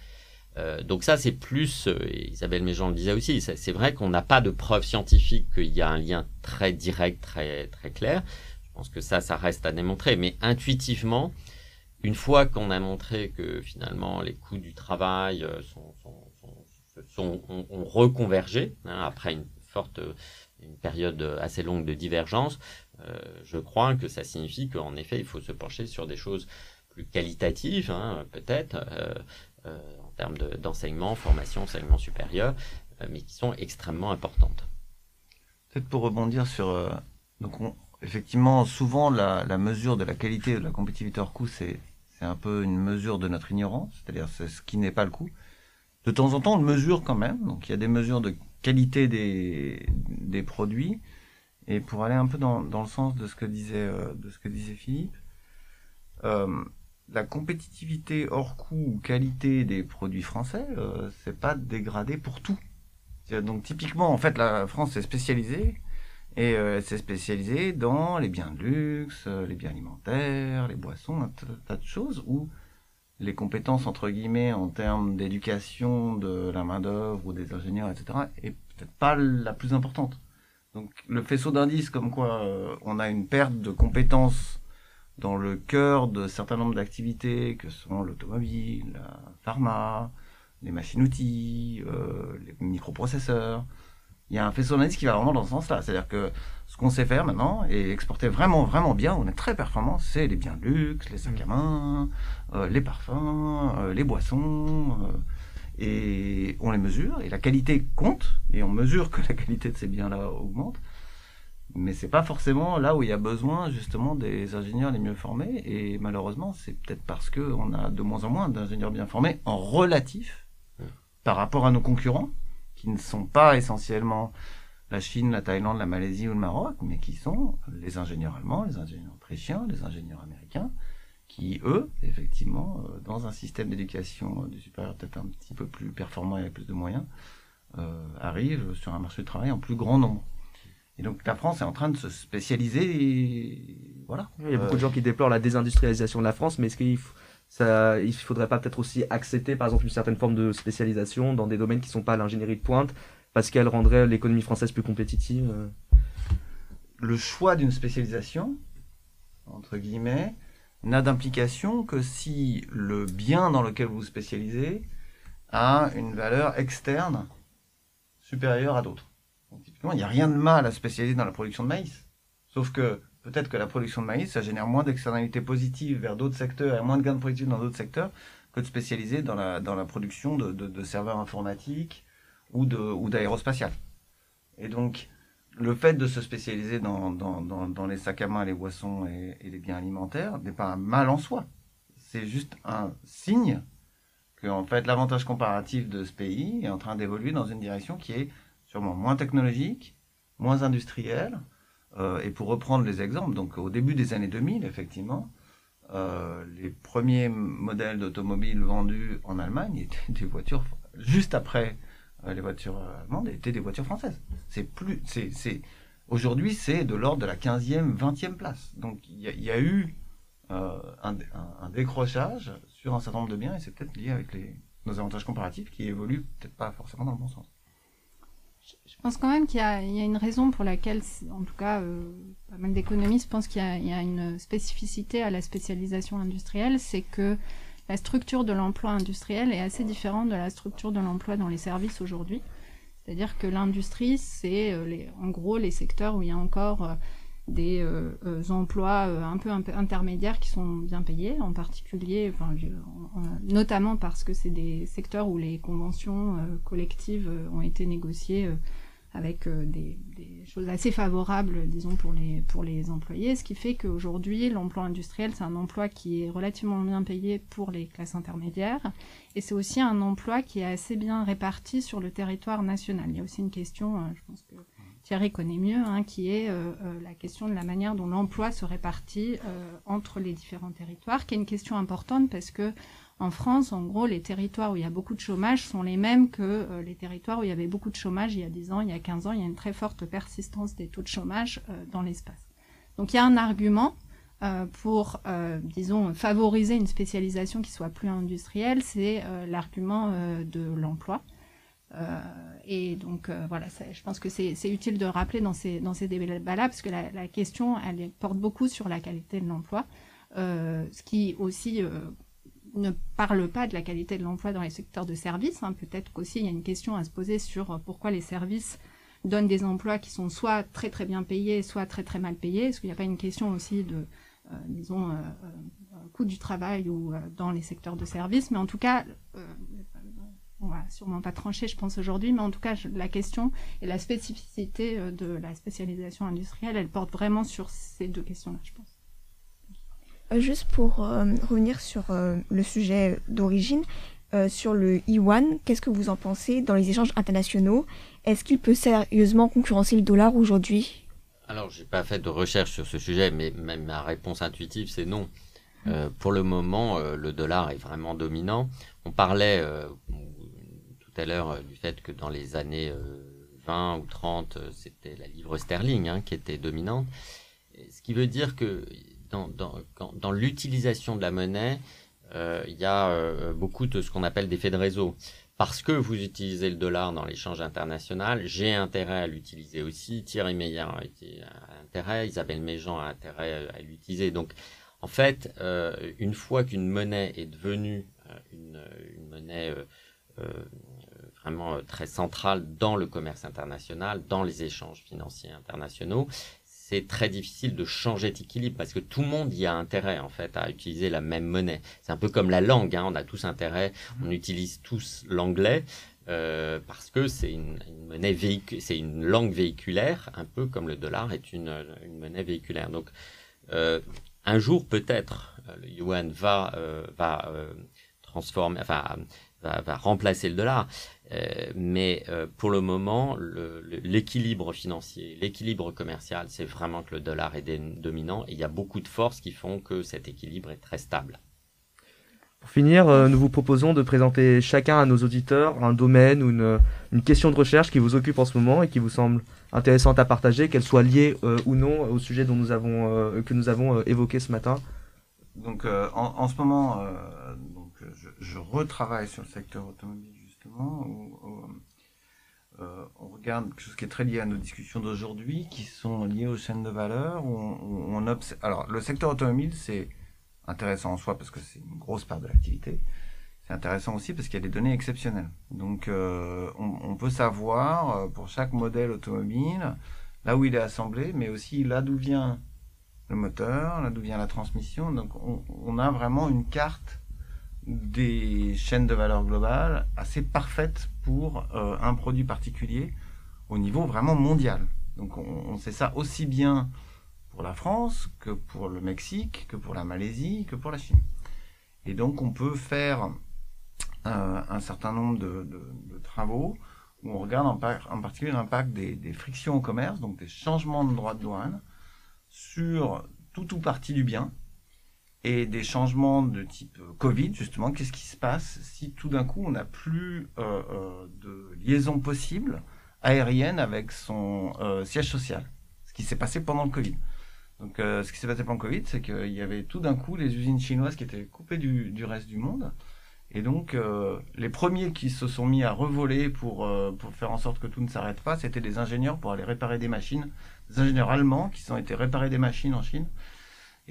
Euh, donc ça, c'est plus, euh, Isabelle Méjean le disait aussi, c'est vrai qu'on n'a pas de preuves scientifiques qu'il y a un lien très direct, très, très clair. Je pense que ça, ça reste à démontrer. Mais intuitivement, une fois qu'on a montré que finalement les coûts du travail euh, sont, sont, ont, reconvergé, hein, après une forte, une période assez longue de divergence, je crois que ça signifie qu'en effet, il faut se pencher sur des choses plus qualitatives, hein, peut-être, termes d'enseignement, formation, enseignement supérieur, euh, mais qui sont extrêmement importantes. Peut-être pour rebondir sur... Euh, donc effectivement, souvent, la, mesure de la qualité de la compétitivité hors coût, c'est un peu une mesure de notre ignorance, c'est-à-dire c'est ce qui n'est pas le coût. De temps en temps, on le mesure quand même, donc il y a des mesures de qualité des, des produits, et pour aller un peu dans, dans le sens de ce que disait, euh, de ce que disait Philippe, la compétitivité hors coût ou qualité des produits français, euh, c'est pas dégradé pour tout. Donc typiquement, en fait, la France est spécialisée et euh, elle s'est spécialisée dans les biens de luxe, euh, les biens alimentaires, les boissons, un tas de choses où les compétences entre guillemets en termes d'éducation de la main d'œuvre ou des ingénieurs, etc., est peut-être pas la plus importante. Donc le faisceau d'indices comme quoi on a une perte de compétences dans le cœur de certain nombre d'activités que sont l'automobile, la pharma, les machines-outils, euh, les microprocesseurs. Il y a un faisceau d'indices qui va vraiment dans ce sens-là. C'est-à-dire que ce qu'on sait faire maintenant et exporter vraiment, vraiment bien, on est très performant, c'est les biens de luxe, les sacs à main, euh, les parfums, euh, les boissons. et on les mesure et la qualité compte et on mesure que la qualité de ces biens-là augmente mais c'est pas forcément là où il y a besoin justement des ingénieurs les mieux formés et malheureusement c'est peut-être parce que on a de moins en moins d'ingénieurs bien formés en relatif par rapport à nos concurrents qui ne sont pas essentiellement la Chine, la Thaïlande, la Malaisie ou le Maroc, mais qui sont les ingénieurs allemands, les ingénieurs autrichiens, les ingénieurs américains, qui eux, effectivement, euh, dans un système d'éducation du supérieur peut-être un petit peu plus performant et avec plus de moyens, euh, arrivent sur un marché du travail en plus grand nombre. Et donc la France est en train de se spécialiser. Et voilà. Il y a beaucoup de gens qui déplorent la désindustrialisation de la France, mais est-ce qu'il ça, il faudrait pas peut-être aussi accepter par exemple une certaine forme de spécialisation dans des domaines qui ne sont pas l'ingénierie de pointe, parce qu'elle rendrait l'économie française plus compétitive euh? Le choix d'une spécialisation, entre guillemets, n'a d'implication que si le bien dans lequel vous vous spécialisez a une valeur externe supérieure à d'autres il n'y a rien de mal à spécialiser dans la production de maïs. Sauf que peut-être que la production de maïs, ça génère moins d'externalités positives vers d'autres secteurs et moins de gains de dans d'autres secteurs que de spécialiser dans la, dans la production de, de, serveurs informatiques ou d'aérospatial. Ou et donc, le fait de se spécialiser dans, dans, dans, les sacs à main, les boissons et, et les biens alimentaires n'est pas un mal en soi. C'est juste un signe que, en fait, l'avantage comparatif de ce pays est en train d'évoluer dans une direction qui est sûrement moins technologique, moins industriel. Euh, et pour reprendre les exemples, donc au début des années 2000, effectivement, euh, les premiers modèles d'automobiles vendus en Allemagne étaient des voitures, juste après euh, les voitures allemandes, étaient des voitures françaises. C'est plus, c'est, aujourd'hui, c'est de l'ordre de la 15e, 20e place. Donc il y, a eu un, décrochage sur un certain nombre de biens, et c'est peut-être lié avec les, nos avantages comparatifs qui évoluent peut-être pas forcément dans le bon sens. Je pense quand même qu'il y, a une raison pour laquelle, en tout cas, pas mal d'économistes pensent qu'il y, a une spécificité à la spécialisation industrielle, c'est que la structure de l'emploi industriel est assez différente de la structure de l'emploi dans les services aujourd'hui. C'est-à-dire que l'industrie, c'est euh, en gros les secteurs où il y a encore euh, des euh, emplois un peu intermédiaires qui sont bien payés, en particulier, notamment parce que c'est des secteurs où les conventions collectives ont été négociées avec euh, des, choses assez favorables, disons, pour les, pour les employés, ce qui fait qu'aujourd'hui, l'emploi industriel, c'est un emploi qui est relativement bien payé pour les classes intermédiaires, et c'est aussi un emploi qui est assez bien réparti sur le territoire national. Il y a aussi une question, euh, je pense que Thierry connaît mieux, hein, qui est euh, la question de la manière dont l'emploi se répartit entre les différents territoires, qui est une question importante parce que en France, en gros, les territoires où il y a beaucoup de chômage sont les mêmes que euh, les territoires où il y avait beaucoup de chômage il y a 10 ans, il y a 15 ans. Il y a une très forte persistance des taux de chômage euh, dans l'espace. Donc il y a un argument euh, pour, disons, favoriser une spécialisation qui soit plus industrielle, c'est l'argument de l'emploi. et donc voilà, je pense que c'est utile de rappeler dans ces, dans ces débats-là, parce que la, la, question, elle porte beaucoup sur la qualité de l'emploi, ce qui aussi ne parle pas de la qualité de l'emploi dans les secteurs de services. Hein. Peut-être qu'aussi il y a une question à se poser sur euh, pourquoi les services donnent des emplois qui sont soit très très bien payés, soit très très mal payés. Est-ce qu'il n'y a pas une question aussi de, euh, disons, euh, coût du travail ou dans les secteurs de services Mais en tout cas, on va sûrement pas trancher, je pense aujourd'hui, mais en tout cas, la question et la spécificité de la spécialisation industrielle, elle porte vraiment sur ces deux questions-là, je pense. Euh, juste pour euh, revenir sur euh, le sujet d'origine, sur le yuan, qu'est-ce que vous en pensez dans les échanges internationaux? Est-ce qu'il peut sérieusement concurrencer le dollar aujourd'hui? Alors, j'ai pas fait de recherche sur ce sujet, mais même ma réponse intuitive, c'est non. pour le moment, le dollar est vraiment dominant. On parlait tout à l'heure du fait que dans les années 20 ou 30, c'était la livre sterling hein, qui était dominante. Ce qui veut dire que dans, l'utilisation de la monnaie, euh, il y a euh, beaucoup de ce qu'on appelle d'effets de réseau. Parce que vous utilisez le dollar dans l'échange international, j'ai intérêt à l'utiliser aussi. Thierry Meyer a, intérêt, Isabelle Méjean a intérêt à l'utiliser. Donc, en fait, euh, une fois qu'une monnaie est devenue une, monnaie vraiment très centrale dans le commerce international, dans les échanges financiers internationaux, c'est très difficile de changer d'équilibre parce que tout le monde y a intérêt en fait à utiliser la même monnaie. C'est un peu comme la langue, hein. on a tous intérêt, on mmh. utilise tous l'anglais euh, parce que c'est une, monnaie c'est une langue véhiculaire, un peu comme le dollar est une, monnaie véhiculaire. Donc euh, un jour peut-être euh, le yuan va va transformer, enfin va, remplacer le dollar. Euh, mais euh, pour le moment, l'équilibre financier, l'équilibre commercial, c'est vraiment que le dollar est dominant et il y a beaucoup de forces qui font que cet équilibre est très stable. Pour finir, euh, nous vous proposons de présenter chacun à nos auditeurs un domaine ou une, une, question de recherche qui vous occupe en ce moment et qui vous semble intéressante à partager, qu'elle soit liée ou non au sujet dont nous avons, que nous avons évoqué ce matin. Donc en, en, ce moment, je, retravaille sur le secteur automobile justement, où, euh, on regarde quelque chose qui est très lié à nos discussions d'aujourd'hui, qui sont liées aux chaînes de valeur. Où on, observe... Alors, le secteur automobile, c'est intéressant en soi parce que c'est une grosse part de l'activité. C'est intéressant aussi parce qu'il y a des données exceptionnelles. Donc, euh, on, peut savoir euh, pour chaque modèle automobile là où il est assemblé, mais aussi là d'où vient le moteur, là d'où vient la transmission. Donc, on, on a vraiment une carte des chaînes de valeur globale assez parfaites pour euh, un produit particulier au niveau vraiment mondial. Donc on, sait ça aussi bien pour la France que pour le Mexique, que pour la Malaisie, que pour la Chine. Et donc on peut faire euh, un certain nombre de, travaux où on regarde en, particulier l'impact des, des, frictions au commerce, donc des changements de droits de douane, sur tout ou partie du bien, et des changements de type euh, Covid, justement, qu'est-ce qui se passe si tout d'un coup on n'a plus euh, euh, de liaison possible aérienne avec son siège social? Ce qui s'est passé pendant le Covid. Donc, ce qui s'est passé pendant Covid, c'est qu'il y avait tout d'un coup les usines chinoises qui étaient coupées du, du reste du monde. Et donc, les premiers qui se sont mis à revoler pour, pour faire en sorte que tout ne s'arrête pas, c'était des ingénieurs pour aller réparer des machines, des ingénieurs allemands qui ont été réparer des machines en Chine.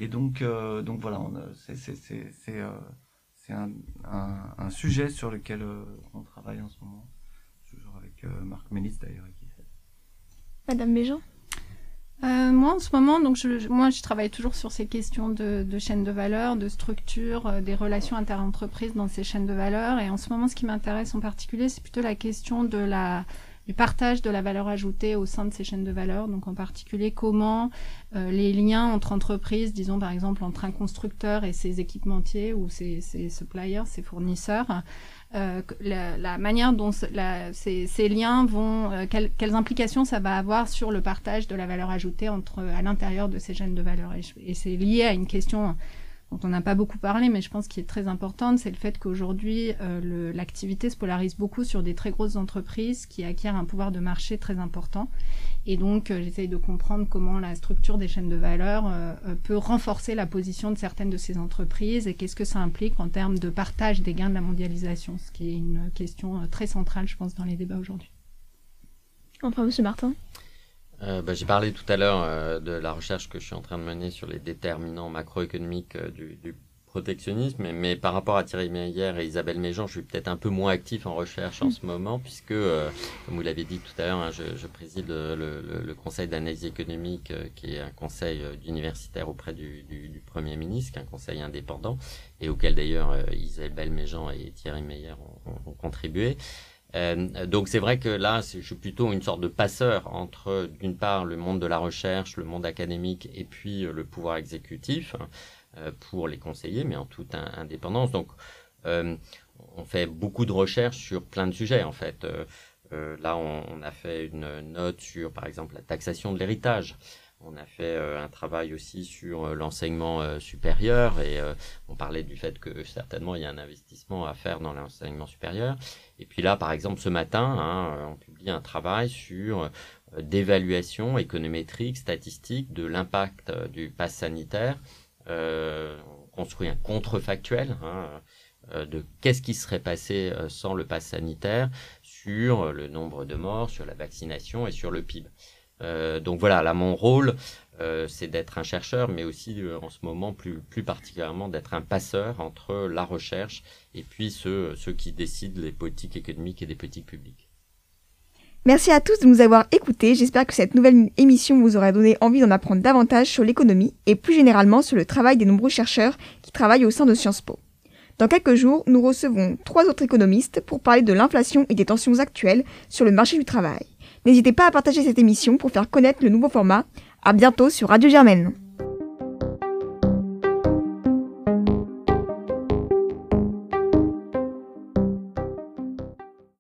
Et donc, donc voilà, c'est un, un, un, sujet sur lequel on travaille en ce moment, toujours avec Marc Mélis d'ailleurs. Madame Méjean euh, moi, en ce moment, donc je, moi, je travaille toujours sur ces questions de, de chaîne de valeur, de structure, euh, des relations interentreprises dans ces chaînes de valeur. Et en ce moment, ce qui m'intéresse en particulier, c'est plutôt la question de la du partage de la valeur ajoutée au sein de ces chaînes de valeur. Donc, en particulier, comment euh, les liens entre entreprises, disons par exemple entre un constructeur et ses équipementiers ou ses, ses suppliers, ses fournisseurs, euh, la, la, manière dont la, ces, ces, liens vont, euh, quelles, quelles, implications ça va avoir sur le partage de la valeur ajoutée entre à l'intérieur de ces chaînes de valeur. Et, et c'est lié à une question dont on n'a pas beaucoup parlé, mais je pense qu'il est très importante, c'est le fait qu'aujourd'hui, euh, l'activité se polarise beaucoup sur des très grosses entreprises qui acquièrent un pouvoir de marché très important. Et donc, euh, j'essaye de comprendre comment la structure des chaînes de valeur euh, peut renforcer la position de certaines de ces entreprises et qu'est-ce que ça implique en termes de partage des gains de la mondialisation, ce qui est une question très centrale, je pense, dans les débats aujourd'hui. Enfin, Monsieur Martin euh, bah, J'ai parlé tout à l'heure euh, de la recherche que je suis en train de mener sur les déterminants macroéconomiques euh, du, du, protectionnisme, mais, mais, par rapport à Thierry Meyer et Isabelle Méjean, je suis peut-être un peu moins actif en recherche en ce moment, puisque, euh, comme vous l'avez dit tout à l'heure, hein, je, je, préside le, le, le conseil d'analyse économique, euh, qui est un conseil universitaire auprès du, du, du, Premier ministre, qui est un conseil indépendant, et auquel d'ailleurs Isabelle Méjean et Thierry Meyer ont, ont, ont contribué. Euh, donc c'est vrai que là, je suis plutôt une sorte de passeur entre, d'une part, le monde de la recherche, le monde académique, et puis euh, le pouvoir exécutif euh, pour les conseiller, mais en toute indépendance. Donc, on fait beaucoup de recherches sur plein de sujets, en fait. là, on, a fait une note sur, par exemple, la taxation de l'héritage. On a fait un travail aussi sur l'enseignement supérieur et on parlait du fait que certainement il y a un investissement à faire dans l'enseignement supérieur. Et puis là, par exemple, ce matin, hein, on publie un travail sur d'évaluation économétrique, statistique de l'impact du pass sanitaire. on construit un contrefactuel hein, de qu'est-ce qui serait passé sans le pass sanitaire sur le nombre de morts, sur la vaccination et sur le PIB. Euh, donc voilà, là mon rôle, euh, c'est d'être un chercheur, mais aussi euh, en ce moment plus, particulièrement d'être un passeur entre la recherche et puis ceux, ceux qui décident les politiques économiques et des politiques publiques. Merci à tous de nous avoir écoutés. J'espère que cette nouvelle émission vous aura donné envie d'en apprendre davantage sur l'économie et plus généralement sur le travail des nombreux chercheurs qui travaillent au sein de Sciences Po. Dans quelques jours, nous recevons trois autres économistes pour parler de l'inflation et des tensions actuelles sur le marché du travail. N'hésitez pas à partager cette émission pour faire connaître le nouveau format. À bientôt sur Radio Germaine.